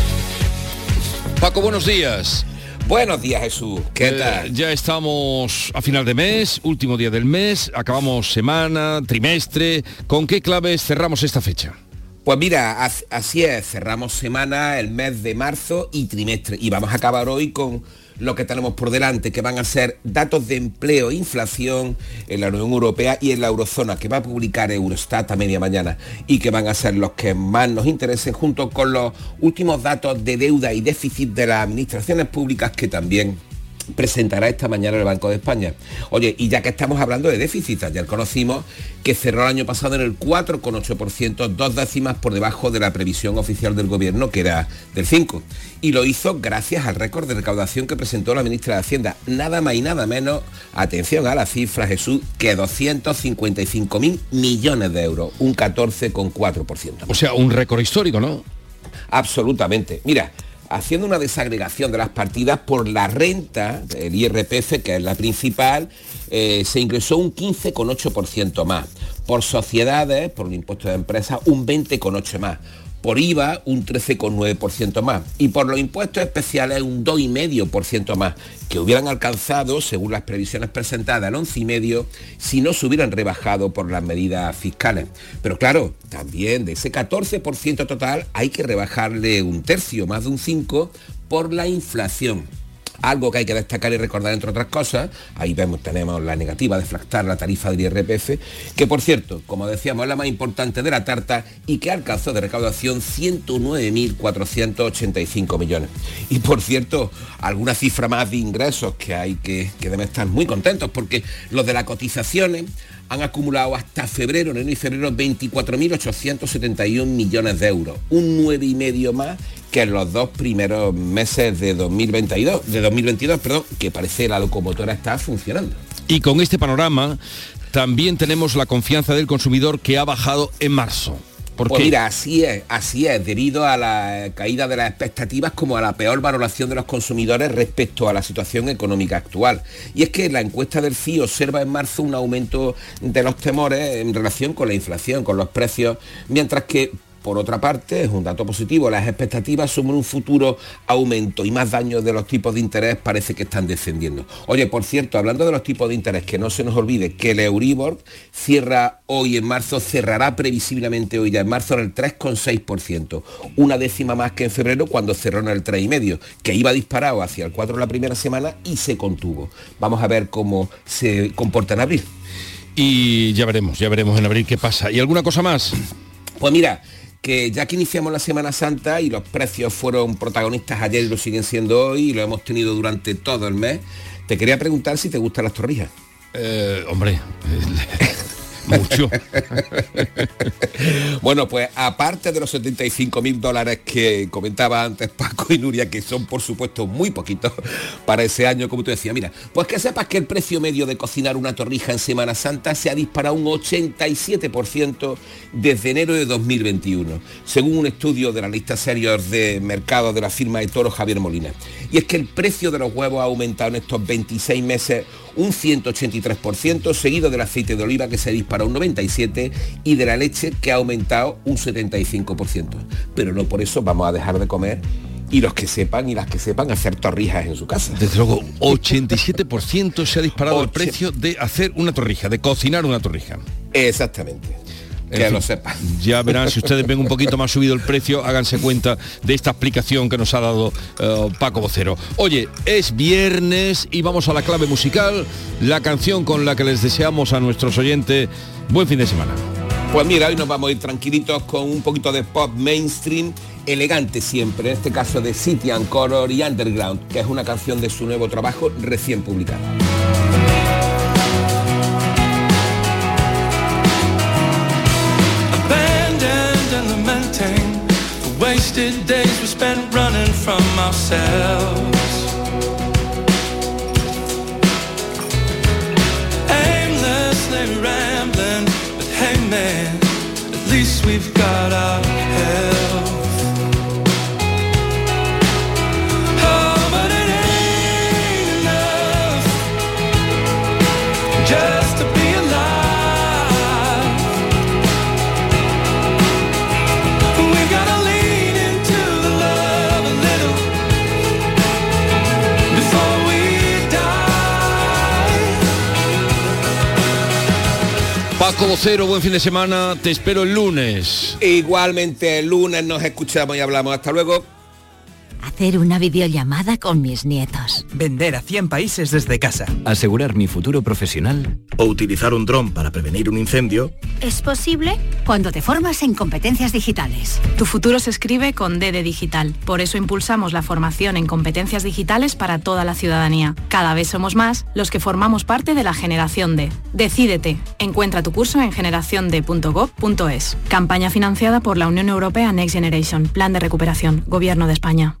Paco, buenos días. Buenos días, Jesús. ¿Qué Eh, tal? Ya estamos a final de mes, último día del mes, acabamos semana, trimestre. ¿Con qué claves cerramos esta fecha? Pues mira, as- así es, cerramos semana, el mes de marzo y trimestre. Y vamos a acabar hoy con lo que tenemos por delante, que van a ser datos de empleo e inflación en la Unión Europea y en la Eurozona, que va a publicar Eurostat a media mañana y que van a ser los que más nos interesen junto con los últimos datos de deuda y déficit de las administraciones públicas que también presentará esta mañana el Banco de España. Oye, y ya que estamos hablando de déficit, ayer conocimos que cerró el año pasado en el 4,8%, dos décimas por debajo de la previsión oficial del gobierno, que era del 5%. Y lo hizo gracias al récord de recaudación que presentó la ministra de Hacienda. Nada más y nada menos, atención a la cifra, Jesús, que 255 mil millones de euros, un 14,4%. O sea, un récord histórico, ¿no? Absolutamente. Mira, haciendo una desagregación de las partidas por la renta, el IRPF, que es la principal, eh, se ingresó un 15,8% más. Por sociedades, por el impuesto de empresas, un 20,8% más por IVA un 13,9% más y por los impuestos especiales un 2,5% más, que hubieran alcanzado, según las previsiones presentadas, el 11,5% si no se hubieran rebajado por las medidas fiscales. Pero claro, también de ese 14% total hay que rebajarle un tercio, más de un 5%, por la inflación algo que hay que destacar y recordar entre otras cosas, ahí vemos, tenemos la negativa de flactar la tarifa del IRPF, que por cierto, como decíamos, es la más importante de la tarta y que alcanzó de recaudación 109.485 millones. Y por cierto, alguna cifra más de ingresos que hay que, que deben estar muy contentos, porque los de las cotizaciones han acumulado hasta febrero, enero y febrero 24.871 millones de euros, un 9,5 más que en los dos primeros meses de 2022, de 2022, perdón, que parece la locomotora está funcionando. Y con este panorama también tenemos la confianza del consumidor que ha bajado en marzo. ¿Por pues qué? mira, así es, así es, debido a la caída de las expectativas como a la peor valoración de los consumidores respecto a la situación económica actual. Y es que la encuesta del CIO observa en marzo un aumento de los temores en relación con la inflación, con los precios, mientras que por otra parte, es un dato positivo, las expectativas sobre un futuro aumento y más daños de los tipos de interés parece que están descendiendo. Oye, por cierto, hablando de los tipos de interés, que no se nos olvide que el Euribor cierra hoy en marzo, cerrará previsiblemente hoy ya en marzo en el 3,6%, una décima más que en febrero cuando cerró en el 3,5%, que iba disparado hacia el 4 la primera semana y se contuvo. Vamos a ver cómo se comporta en abril. Y ya veremos, ya veremos en abril qué pasa. ¿Y alguna cosa más? Pues mira, que ya que iniciamos la Semana Santa y los precios fueron protagonistas ayer y lo siguen siendo hoy y lo hemos tenido durante todo el mes, te quería preguntar si te gustan las torrijas. Eh, hombre, mucho. bueno, pues aparte de los 75 mil dólares que comentaba antes Paco y Nuria, que son por supuesto muy poquitos para ese año, como tú decías, mira, pues que sepas que el precio medio de cocinar una torrija en Semana Santa se ha disparado un 87% desde enero de 2021, según un estudio de la lista serios de mercado de la firma de Toro Javier Molina. Y es que el precio de los huevos ha aumentado en estos 26 meses un 183%, seguido del aceite de oliva que se dispara un 97% y de la leche que ha aumentado un 75%. Pero no por eso vamos a dejar de comer y los que sepan y las que sepan hacer torrijas en su casa. Desde luego, 87% se ha disparado el precio de hacer una torrija, de cocinar una torrija. Exactamente. Que fin, lo sepan. Ya verán, si ustedes ven un poquito más subido el precio, háganse cuenta de esta explicación que nos ha dado eh, Paco Vocero. Oye, es viernes y vamos a la clave musical, la canción con la que les deseamos a nuestros oyentes buen fin de semana. Pues mira, hoy nos vamos a ir tranquilitos con un poquito de pop mainstream, elegante siempre, en este caso de City and Color y Underground, que es una canción de su nuevo trabajo recién publicada. Wasted days we spent running from ourselves. Aimlessly rambling, but hey man, at least we've got our health. Vocero, buen fin de semana, te espero el lunes. Igualmente el lunes nos escuchamos y hablamos. Hasta luego. Hacer una videollamada con mis nietos. Vender a 100 países desde casa. Asegurar mi futuro profesional. O utilizar un dron para prevenir un incendio. Es posible cuando te formas en competencias digitales. Tu futuro se escribe con D de digital. Por eso impulsamos la formación en competencias digitales para toda la ciudadanía. Cada vez somos más los que formamos parte de la generación D. Decídete. Encuentra tu curso en generaciond.gov.es. Campaña financiada por la Unión Europea Next Generation. Plan de recuperación. Gobierno de España.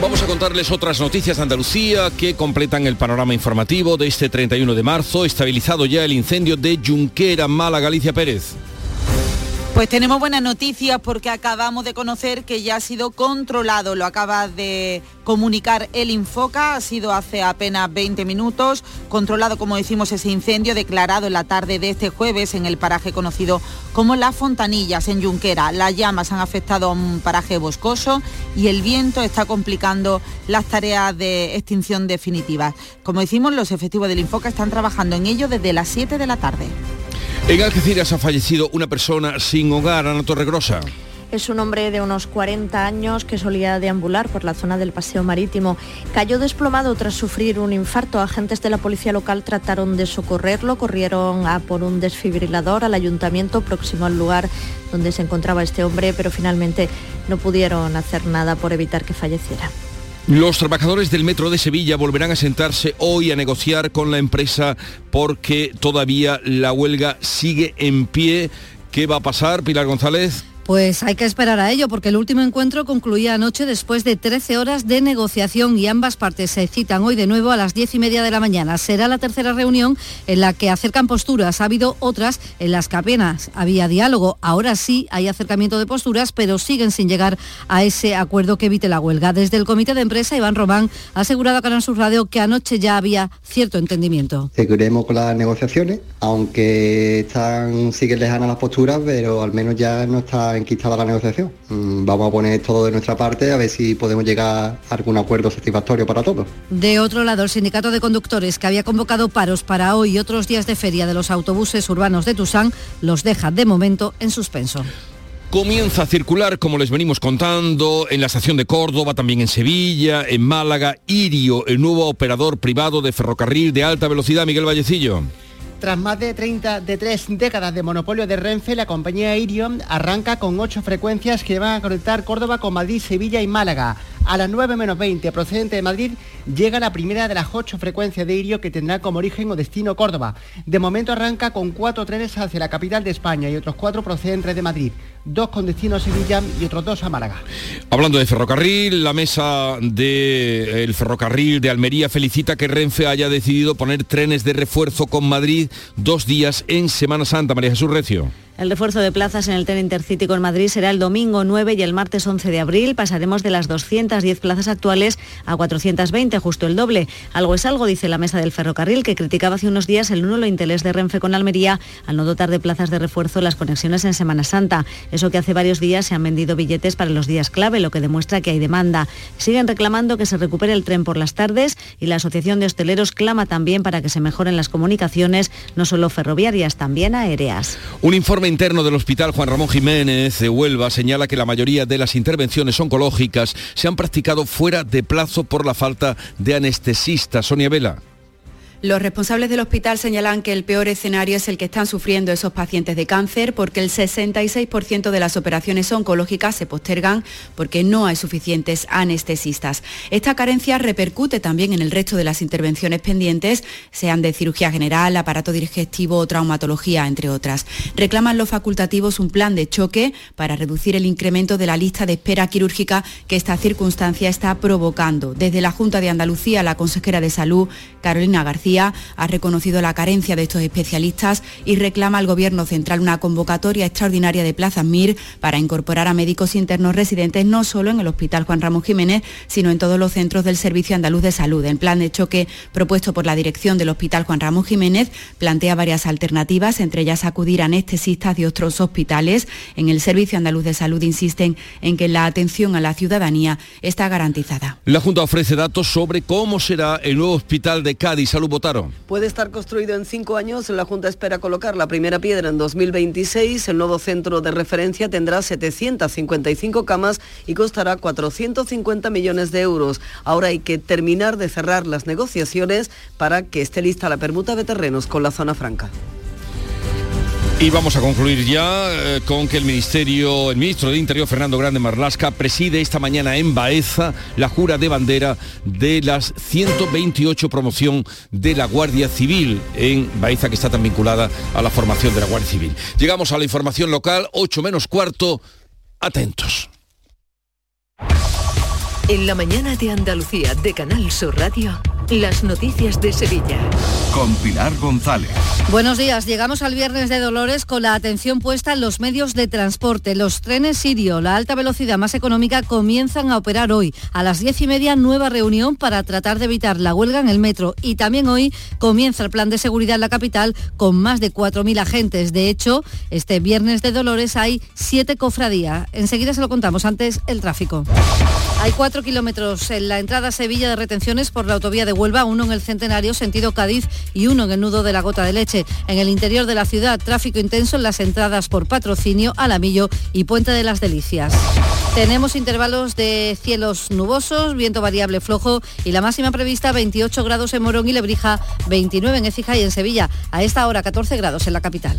Vamos a contarles otras noticias de Andalucía que completan el panorama informativo de este 31 de marzo, estabilizado ya el incendio de Junquera, Mala, Galicia Pérez. Pues tenemos buenas noticias porque acabamos de conocer que ya ha sido controlado, lo acaba de comunicar el Infoca, ha sido hace apenas 20 minutos, controlado como decimos ese incendio declarado en la tarde de este jueves en el paraje conocido como Las Fontanillas en Junquera. Las llamas han afectado a un paraje boscoso y el viento está complicando las tareas de extinción definitiva. Como decimos, los efectivos del Infoca están trabajando en ello desde las 7 de la tarde. En Algeciras ha fallecido una persona sin hogar, Ana Torregrosa. Es un hombre de unos 40 años que solía deambular por la zona del paseo marítimo. Cayó desplomado tras sufrir un infarto. Agentes de la policía local trataron de socorrerlo, corrieron a por un desfibrilador al ayuntamiento próximo al lugar donde se encontraba este hombre, pero finalmente no pudieron hacer nada por evitar que falleciera. Los trabajadores del Metro de Sevilla volverán a sentarse hoy a negociar con la empresa porque todavía la huelga sigue en pie. ¿Qué va a pasar, Pilar González? Pues hay que esperar a ello porque el último encuentro concluía anoche después de 13 horas de negociación y ambas partes se citan hoy de nuevo a las 10 y media de la mañana. Será la tercera reunión en la que acercan posturas. Ha habido otras en las que apenas había diálogo. Ahora sí hay acercamiento de posturas, pero siguen sin llegar a ese acuerdo que evite la huelga. Desde el comité de empresa, Iván Román ha asegurado a Canal Sur Radio que anoche ya había cierto entendimiento. Seguiremos con las negociaciones, aunque están, siguen lejanas las posturas, pero al menos ya no está enquistada la negociación. Mm, Vamos a poner todo de nuestra parte a ver si podemos llegar a algún acuerdo satisfactorio para todos. De otro lado, el sindicato de conductores que había convocado paros para hoy y otros días de feria de los autobuses urbanos de Tusán los deja de momento en suspenso. Comienza a circular, como les venimos contando, en la estación de Córdoba, también en Sevilla, en Málaga, Irio, el nuevo operador privado de ferrocarril de alta velocidad, Miguel Vallecillo. Tras más de 30 de tres décadas de monopolio de Renfe, la compañía Irio arranca con ocho frecuencias que van a conectar Córdoba con Madrid, Sevilla y Málaga. A las 9 menos 20, procedente de Madrid, llega la primera de las ocho frecuencias de Irio que tendrá como origen o destino Córdoba. De momento arranca con cuatro trenes hacia la capital de España y otros cuatro procedentes de Madrid, dos con destino a Sevilla y otros dos a Málaga. Hablando de ferrocarril, la mesa del ferrocarril de Almería felicita que Renfe haya decidido poner trenes de refuerzo con Madrid dos días en Semana Santa. María Jesús Recio. El refuerzo de plazas en el tren intercity con Madrid será el domingo 9 y el martes 11 de abril. Pasaremos de las 210 plazas actuales a 420, justo el doble. Algo es algo, dice la mesa del ferrocarril, que criticaba hace unos días el nulo interés de Renfe con Almería al no dotar de plazas de refuerzo las conexiones en Semana Santa. Eso que hace varios días se han vendido billetes para los días clave, lo que demuestra que hay demanda. Siguen reclamando que se recupere el tren por las tardes y la Asociación de Hosteleros clama también para que se mejoren las comunicaciones, no solo ferroviarias, también aéreas. Un informe interno del Hospital Juan Ramón Jiménez de Huelva señala que la mayoría de las intervenciones oncológicas se han practicado fuera de plazo por la falta de anestesista. Sonia Vela. Los responsables del hospital señalan que el peor escenario es el que están sufriendo esos pacientes de cáncer porque el 66% de las operaciones oncológicas se postergan porque no hay suficientes anestesistas. Esta carencia repercute también en el resto de las intervenciones pendientes, sean de cirugía general, aparato digestivo o traumatología, entre otras. Reclaman los facultativos un plan de choque para reducir el incremento de la lista de espera quirúrgica que esta circunstancia está provocando. Desde la Junta de Andalucía, la consejera de Salud, Carolina García, ha reconocido la carencia de estos especialistas y reclama al Gobierno central una convocatoria extraordinaria de plazas MIR para incorporar a médicos internos residentes no solo en el Hospital Juan Ramón Jiménez, sino en todos los centros del Servicio Andaluz de Salud. El plan de choque propuesto por la dirección del Hospital Juan Ramón Jiménez plantea varias alternativas, entre ellas acudir a anestesistas de otros hospitales. En el Servicio Andaluz de Salud insisten en que la atención a la ciudadanía está garantizada. La Junta ofrece datos sobre cómo será el nuevo hospital de Cádiz. Salud Puede estar construido en cinco años. La Junta espera colocar la primera piedra en 2026. El nuevo centro de referencia tendrá 755 camas y costará 450 millones de euros. Ahora hay que terminar de cerrar las negociaciones para que esté lista la permuta de terrenos con la zona franca. Y vamos a concluir ya eh, con que el Ministerio, el ministro de Interior Fernando Grande Marlasca preside esta mañana en Baeza la jura de bandera de las 128 promoción de la Guardia Civil en Baeza que está tan vinculada a la formación de la Guardia Civil. Llegamos a la información local, 8 menos cuarto, atentos. En la mañana de Andalucía de Canal Sur Radio. Las noticias de Sevilla. Con Pilar González. Buenos días. Llegamos al viernes de Dolores con la atención puesta en los medios de transporte. Los trenes Sirio, la alta velocidad más económica, comienzan a operar hoy. A las diez y media, nueva reunión para tratar de evitar la huelga en el metro. Y también hoy comienza el plan de seguridad en la capital con más de 4.000 agentes. De hecho, este viernes de Dolores hay siete cofradías. Enseguida se lo contamos. Antes, el tráfico. Hay cuatro kilómetros en la entrada a Sevilla de retenciones por la autovía de Huelva, uno en el Centenario, sentido Cádiz, y uno en el nudo de la Gota de Leche. En el interior de la ciudad, tráfico intenso en las entradas por patrocinio, Alamillo y Puente de las Delicias. Tenemos intervalos de cielos nubosos, viento variable flojo y la máxima prevista 28 grados en Morón y Lebrija, 29 en Écija y en Sevilla. A esta hora 14 grados en la capital.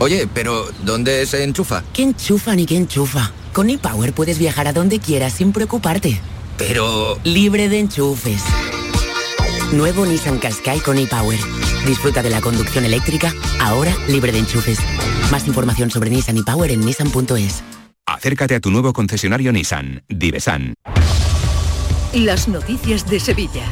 Oye, pero ¿dónde se enchufa? ¿Qué enchufa ni qué enchufa? Con ePower puedes viajar a donde quieras sin preocuparte. Pero... Libre de enchufes. Nuevo Nissan Qashqai con ePower. Disfruta de la conducción eléctrica, ahora libre de enchufes. Más información sobre Nissan ePower en nissan.es. Acércate a tu nuevo concesionario Nissan, Divesan. Las noticias de Sevilla.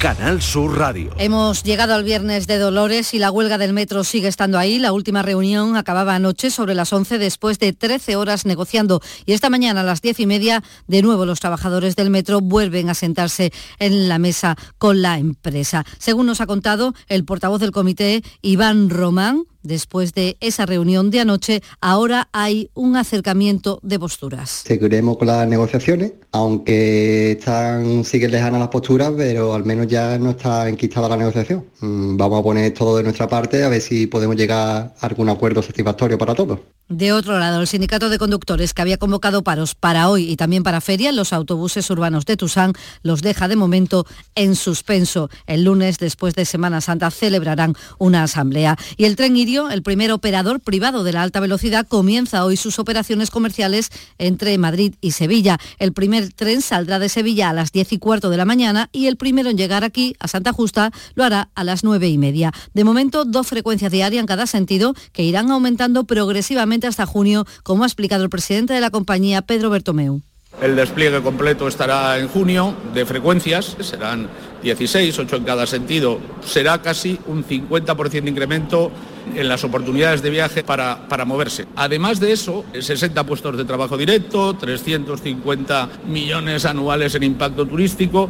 Canal Sur Radio. Hemos llegado al viernes de Dolores y la huelga del metro sigue estando ahí. La última reunión acababa anoche sobre las 11 después de 13 horas negociando y esta mañana a las 10 y media de nuevo los trabajadores del metro vuelven a sentarse en la mesa con la empresa. Según nos ha contado el portavoz del comité, Iván Román, Después de esa reunión de anoche, ahora hay un acercamiento de posturas. Seguiremos con las negociaciones, aunque están, siguen lejanas las posturas, pero al menos ya no está enquistada la negociación. Mm, Vamos a poner todo de nuestra parte a ver si podemos llegar a algún acuerdo satisfactorio para todos. De otro lado, el sindicato de conductores que había convocado paros para hoy y también para feria los autobuses urbanos de Tusán los deja de momento en suspenso. El lunes, después de Semana Santa, celebrarán una asamblea. Y el tren Irio, el primer operador privado de la alta velocidad, comienza hoy sus operaciones comerciales entre Madrid y Sevilla. El primer tren saldrá de Sevilla a las 10 y cuarto de la mañana y el primero en llegar aquí, a Santa Justa, lo hará a las 9 y media. De momento, dos frecuencias diarias en cada sentido que irán aumentando progresivamente hasta junio, como ha explicado el presidente de la compañía, Pedro Bertomeu. El despliegue completo estará en junio de frecuencias, serán 16, 8 en cada sentido, será casi un 50% de incremento en las oportunidades de viaje para, para moverse. Además de eso, 60 puestos de trabajo directo, 350 millones anuales en impacto turístico.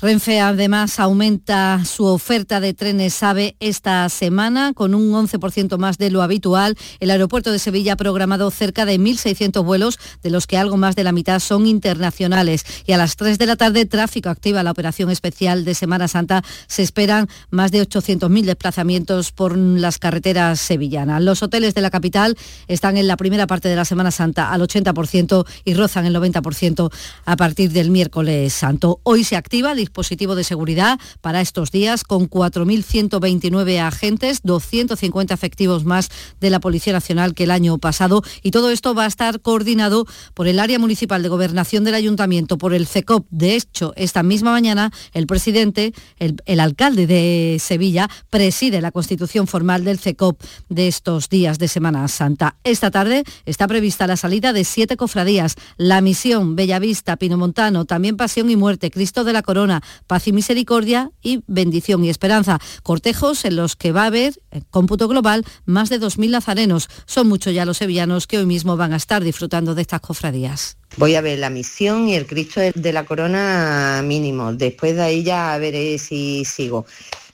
Renfe además aumenta su oferta de trenes AVE esta semana con un 11% más de lo habitual. El aeropuerto de Sevilla ha programado cerca de 1.600 vuelos, de los que algo más de la mitad son internacionales. Y a las 3 de la tarde, tráfico activa la operación especial de Semana Santa. Se esperan más de 800.000 desplazamientos por las carreteras sevillanas. Los hoteles de la capital están en la primera parte de la Semana Santa al 80% y rozan el 90% a partir del miércoles santo. Hoy se activa dispositivo de seguridad para estos días con 4.129 agentes, 250 efectivos más de la Policía Nacional que el año pasado y todo esto va a estar coordinado por el área municipal de gobernación del ayuntamiento, por el CECOP. De hecho, esta misma mañana el presidente, el, alcalde de Sevilla, preside la constitución formal del CECOP de estos días de Semana Santa. Esta tarde está prevista la salida de siete cofradías, la misión Bellavista, Pinomontano, también Pasión y Muerte, Cristo de la Corona, paz y misericordia y bendición y esperanza. Cortejos en los que va a haber, en cómputo global, más de 2.000 nazarenos. Son muchos ya los sevillanos que hoy mismo van a estar disfrutando de estas cofradías. Voy a ver la misión y el Cristo de la Corona mínimo. Después de ahí ya veré si sigo.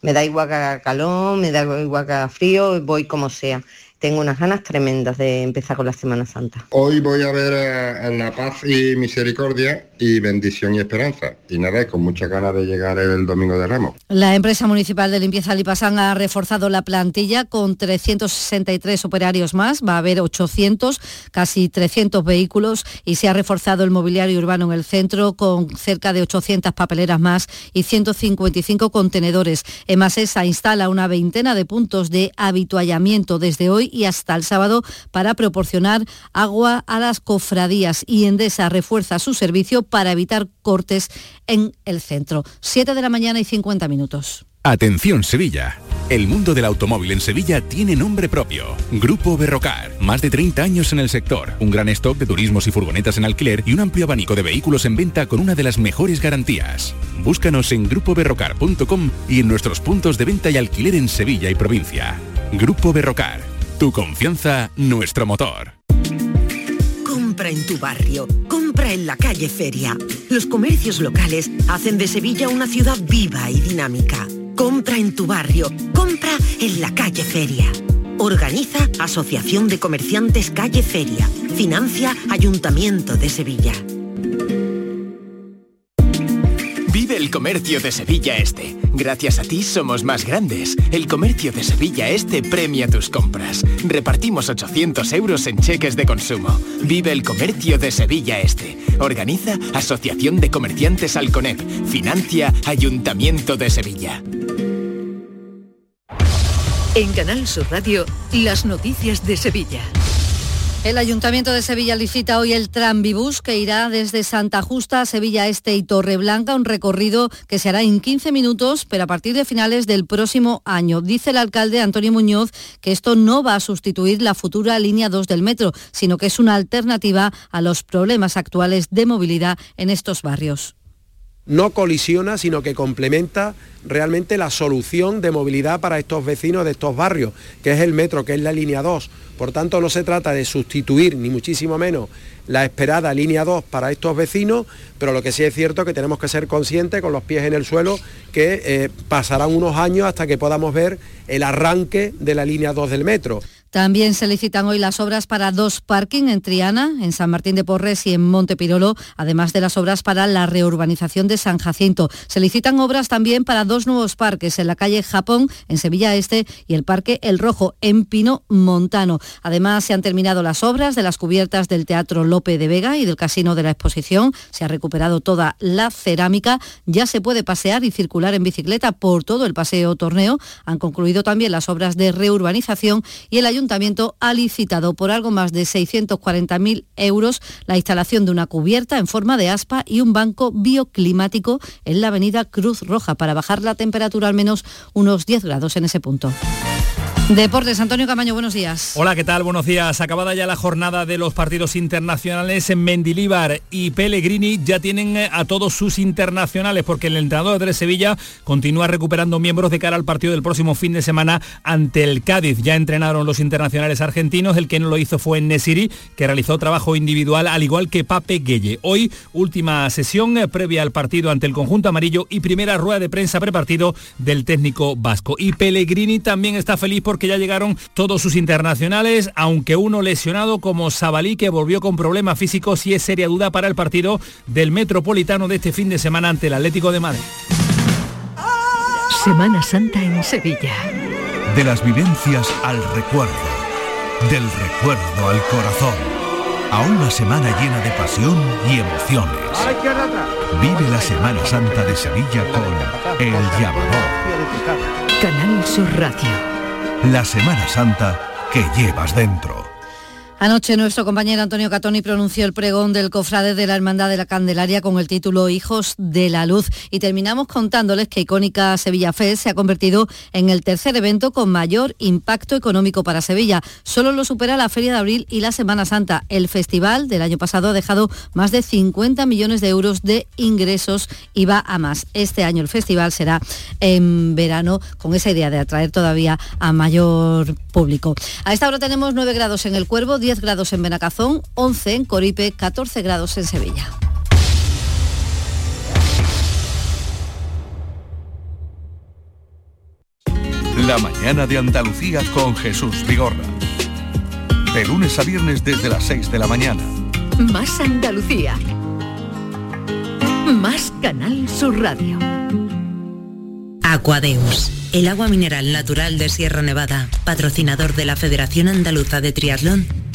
Me da igual que haga calor, me da igual que haga frío, voy como sea tengo unas ganas tremendas de empezar con la Semana Santa. Hoy voy a ver eh, la paz y misericordia y bendición y esperanza. Y nada, con muchas ganas de llegar el domingo de Ramos. La empresa municipal de limpieza Lipasán ha reforzado la plantilla con 363 operarios más. Va a haber 800, casi 300 vehículos y se ha reforzado el mobiliario urbano en el centro con cerca de 800 papeleras más y 155 contenedores. Emasesa instala una veintena de puntos de habituallamiento desde hoy y hasta el sábado para proporcionar agua a las cofradías y Endesa refuerza su servicio para evitar cortes en el centro. 7 de la mañana y 50 minutos. Atención Sevilla. El mundo del automóvil en Sevilla tiene nombre propio. Grupo Berrocar. Más de 30 años en el sector. Un gran stock de turismos y furgonetas en alquiler y un amplio abanico de vehículos en venta con una de las mejores garantías. Búscanos en grupoberrocar.com y en nuestros puntos de venta y alquiler en Sevilla y provincia. Grupo Berrocar. Tu confianza, nuestro motor. Compra en tu barrio, compra en la calle Feria. Los comercios locales hacen de Sevilla una ciudad viva y dinámica. Compra en tu barrio, compra en la calle Feria. Organiza Asociación de Comerciantes Calle Feria. Financia Ayuntamiento de Sevilla. Vive el comercio de Sevilla Este. Gracias a ti somos más grandes. El comercio de Sevilla Este premia tus compras. Repartimos 800 euros en cheques de consumo. Vive el comercio de Sevilla Este. Organiza Asociación de Comerciantes Alconep. Financia Ayuntamiento de Sevilla. En Canal Sur Radio, las noticias de Sevilla. El Ayuntamiento de Sevilla licita hoy el Tranvibús que irá desde Santa Justa a Sevilla Este y Torreblanca, un recorrido que se hará en 15 minutos, pero a partir de finales del próximo año. Dice el alcalde Antonio Muñoz que esto no va a sustituir la futura línea 2 del metro, sino que es una alternativa a los problemas actuales de movilidad en estos barrios no colisiona, sino que complementa realmente la solución de movilidad para estos vecinos de estos barrios, que es el metro, que es la línea 2. Por tanto, no se trata de sustituir, ni muchísimo menos, la esperada línea 2 para estos vecinos, pero lo que sí es cierto es que tenemos que ser conscientes, con los pies en el suelo, que eh, pasarán unos años hasta que podamos ver el arranque de la línea 2 del metro. También se licitan hoy las obras para dos parking en Triana, en San Martín de Porres y en Montepirolo, además de las obras para la reurbanización de San Jacinto. Se licitan obras también para dos nuevos parques en la calle Japón, en Sevilla Este, y el Parque El Rojo, en Pino Montano. Además, se han terminado las obras de las cubiertas del Teatro Lope de Vega y del Casino de la Exposición. Se ha recuperado toda la cerámica. Ya se puede pasear y circular en bicicleta por todo el paseo torneo. Han concluido también las obras de reurbanización y el Ayuntamiento ha licitado por algo más de 640.000 euros la instalación de una cubierta en forma de aspa y un banco bioclimático en la avenida Cruz Roja para bajar la temperatura al menos unos 10 grados en ese punto. Deportes, Antonio Camaño, buenos días. Hola, ¿qué tal? Buenos días. Acabada ya la jornada de los partidos internacionales en Mendilíbar y Pellegrini ya tienen eh, a todos sus internacionales porque el entrenador de Sevilla continúa recuperando miembros de cara al partido del próximo fin de semana ante el Cádiz. Ya entrenaron los internacionales argentinos, el que no lo hizo fue Nesiri, que realizó trabajo individual al igual que Pape Gueye. Hoy, última sesión eh, previa al partido ante el conjunto amarillo y primera rueda de prensa prepartido del técnico vasco. Y Pellegrini también está feliz porque que ya llegaron todos sus internacionales, aunque uno lesionado como Sabalí, que volvió con problemas físicos y es seria duda para el partido del Metropolitano de este fin de semana ante el Atlético de Madrid. Semana Santa en Sevilla. De las vivencias al recuerdo, del recuerdo al corazón, a una semana llena de pasión y emociones. Vive la Semana Santa de Sevilla con El Llamador. Canal Sur Radio la Semana Santa que llevas dentro. Anoche nuestro compañero Antonio Catoni pronunció el pregón del cofrade de la Hermandad de la Candelaria con el título Hijos de la Luz y terminamos contándoles que icónica Sevilla Fest se ha convertido en el tercer evento con mayor impacto económico para Sevilla. Solo lo supera la Feria de Abril y la Semana Santa. El festival del año pasado ha dejado más de 50 millones de euros de ingresos y va a más. Este año el festival será en verano con esa idea de atraer todavía a mayor público. A esta hora tenemos 9 grados en el Cuervo, 10 grados en Benacazón, 11 en Coripe, 14 grados en Sevilla. La mañana de Andalucía con Jesús Vigorra. De lunes a viernes desde las 6 de la mañana. Más Andalucía. Más Canal Sur Radio. Aquadeus, el agua mineral natural de Sierra Nevada, patrocinador de la Federación Andaluza de Triatlón,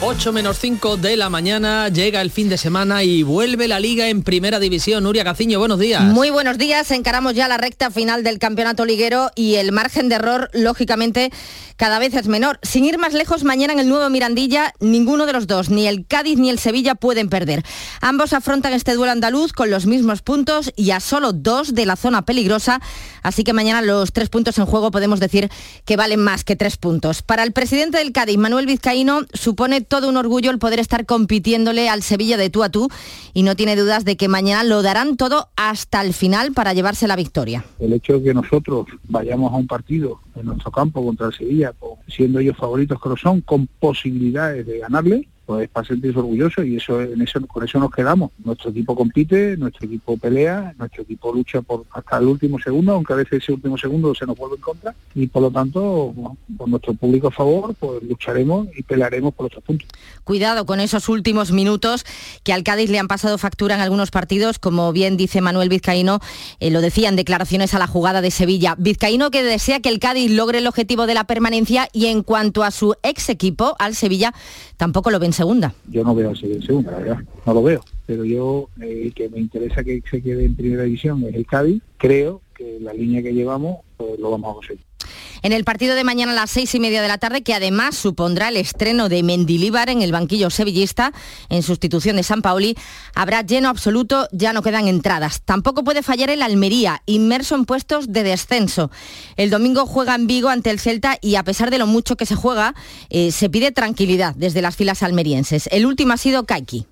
8 menos 5 de la mañana, llega el fin de semana y vuelve la liga en primera división. Nuria Caciño, buenos días. Muy buenos días, encaramos ya la recta final del campeonato liguero y el margen de error, lógicamente, cada vez es menor. Sin ir más lejos, mañana en el nuevo Mirandilla, ninguno de los dos, ni el Cádiz ni el Sevilla, pueden perder. Ambos afrontan este duelo andaluz con los mismos puntos y a solo dos de la zona peligrosa, así que mañana los tres puntos en juego podemos decir que valen más que tres puntos. Para el presidente del Cádiz, Manuel Vizcaíno, supone todo un orgullo el poder estar compitiéndole al Sevilla de tú a tú y no tiene dudas de que mañana lo darán todo hasta el final para llevarse la victoria. El hecho de que nosotros vayamos a un partido en nuestro campo contra el Sevilla, siendo ellos favoritos que lo son, con posibilidades de ganarle, pues para sentirse orgulloso y eso, con eso nos quedamos. Nuestro equipo compite, nuestro equipo pelea, nuestro equipo lucha por hasta el último segundo, aunque a veces ese último segundo se nos vuelve en contra y por lo tanto, por nuestro público a favor, pues lucharemos y pelearemos por otros puntos. Cuidado con esos últimos minutos que al Cádiz le han pasado factura en algunos partidos, como bien dice Manuel Vizcaíno, eh, lo decía en declaraciones a la jugada de Sevilla. Vizcaíno que desea que el Cádiz logre el objetivo de la permanencia y en cuanto a su ex equipo, al Sevilla, tampoco lo ven segunda. Yo no veo a seguir en segunda, la verdad, no lo veo. Pero yo, eh, que me interesa que se quede en primera división es el Cádiz, creo que la línea que llevamos pues, lo vamos a conseguir. En el partido de mañana a las seis y media de la tarde, que además supondrá el estreno de Mendilíbar en el banquillo sevillista, en sustitución de San Paoli, habrá lleno absoluto, ya no quedan entradas. Tampoco puede fallar el Almería, inmerso en puestos de descenso. El domingo juega en Vigo ante el Celta y a pesar de lo mucho que se juega, eh, se pide tranquilidad desde las filas almerienses. El último ha sido Kaiki.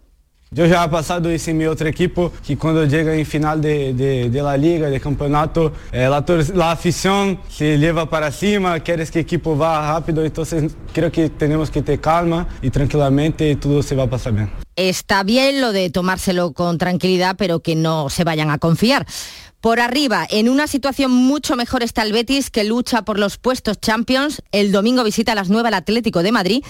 Yo ya he pasado ese mi otro equipo que cuando llega en final de, la liga, de campeonato, eh, la, afición se lleva para cima, quieres que el equipo va rápido, entonces creo que tenemos que tener calma y tranquilamente y todo se va a pasar bien. Está bien lo de tomárselo con tranquilidad, pero que no se vayan a confiar. Por arriba, en una situación mucho mejor está el Betis, que lucha por los puestos Champions. El domingo visita a las 9 al Atlético de Madrid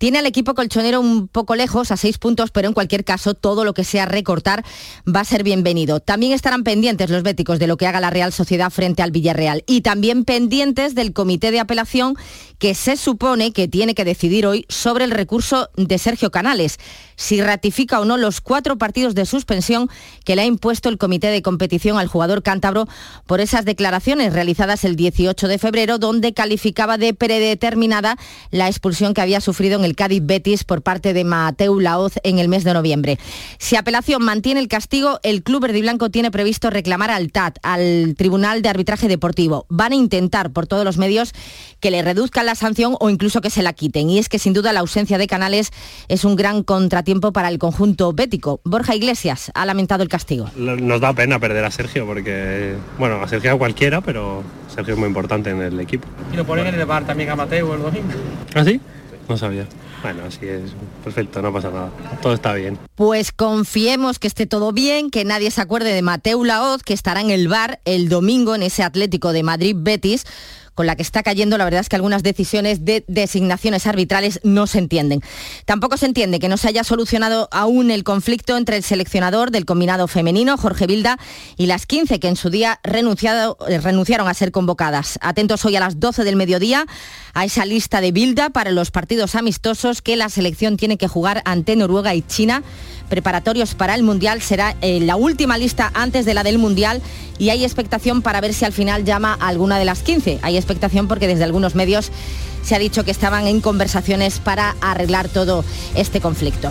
tiene al equipo colchonero un poco lejos, a seis puntos, pero en cualquier caso todo lo que sea recortar va a ser bienvenido. También estarán pendientes los béticos de lo que haga la Real Sociedad frente al Villarreal y también pendientes del comité de apelación que se supone que tiene que decidir hoy sobre el recurso de Sergio Canales. Si ratifica o no los cuatro partidos de suspensión que le ha impuesto el comité de competición al jugador cántabro por esas declaraciones realizadas el 18 de febrero, donde calificaba de predeterminada la expulsión que había sufrido en el Cádiz Betis por parte de Mateu Laoz en el mes de noviembre. Si apelación mantiene el castigo, el club verde y blanco tiene previsto reclamar al TAT, al Tribunal de Arbitraje Deportivo. Van a intentar por todos los medios que le reduzcan la sanción o incluso que se la quiten. Y es que sin duda la ausencia de Canales es un gran contratiempo para el conjunto bético. Borja Iglesias ha lamentado el castigo. Nos da pena perder a Sergio porque, bueno, a Sergio a cualquiera, pero Sergio es muy importante en el equipo. Y lo ponen en el bar también a Mateo el domingo. ¿Ah, sí? No sabía. Bueno, así es perfecto, no pasa nada. Todo está bien. Pues confiemos que esté todo bien, que nadie se acuerde de Mateo Laoz, que estará en el bar el domingo en ese Atlético de Madrid Betis con la que está cayendo, la verdad es que algunas decisiones de designaciones arbitrales no se entienden. Tampoco se entiende que no se haya solucionado aún el conflicto entre el seleccionador del combinado femenino, Jorge Vilda, y las 15 que en su día renunciado, eh, renunciaron a ser convocadas. Atentos hoy a las 12 del mediodía a esa lista de Vilda para los partidos amistosos que la selección tiene que jugar ante Noruega y China preparatorios para el Mundial. Será eh, la última lista antes de la del Mundial y hay expectación para ver si al final llama a alguna de las 15. Hay expectación porque desde algunos medios se ha dicho que estaban en conversaciones para arreglar todo este conflicto.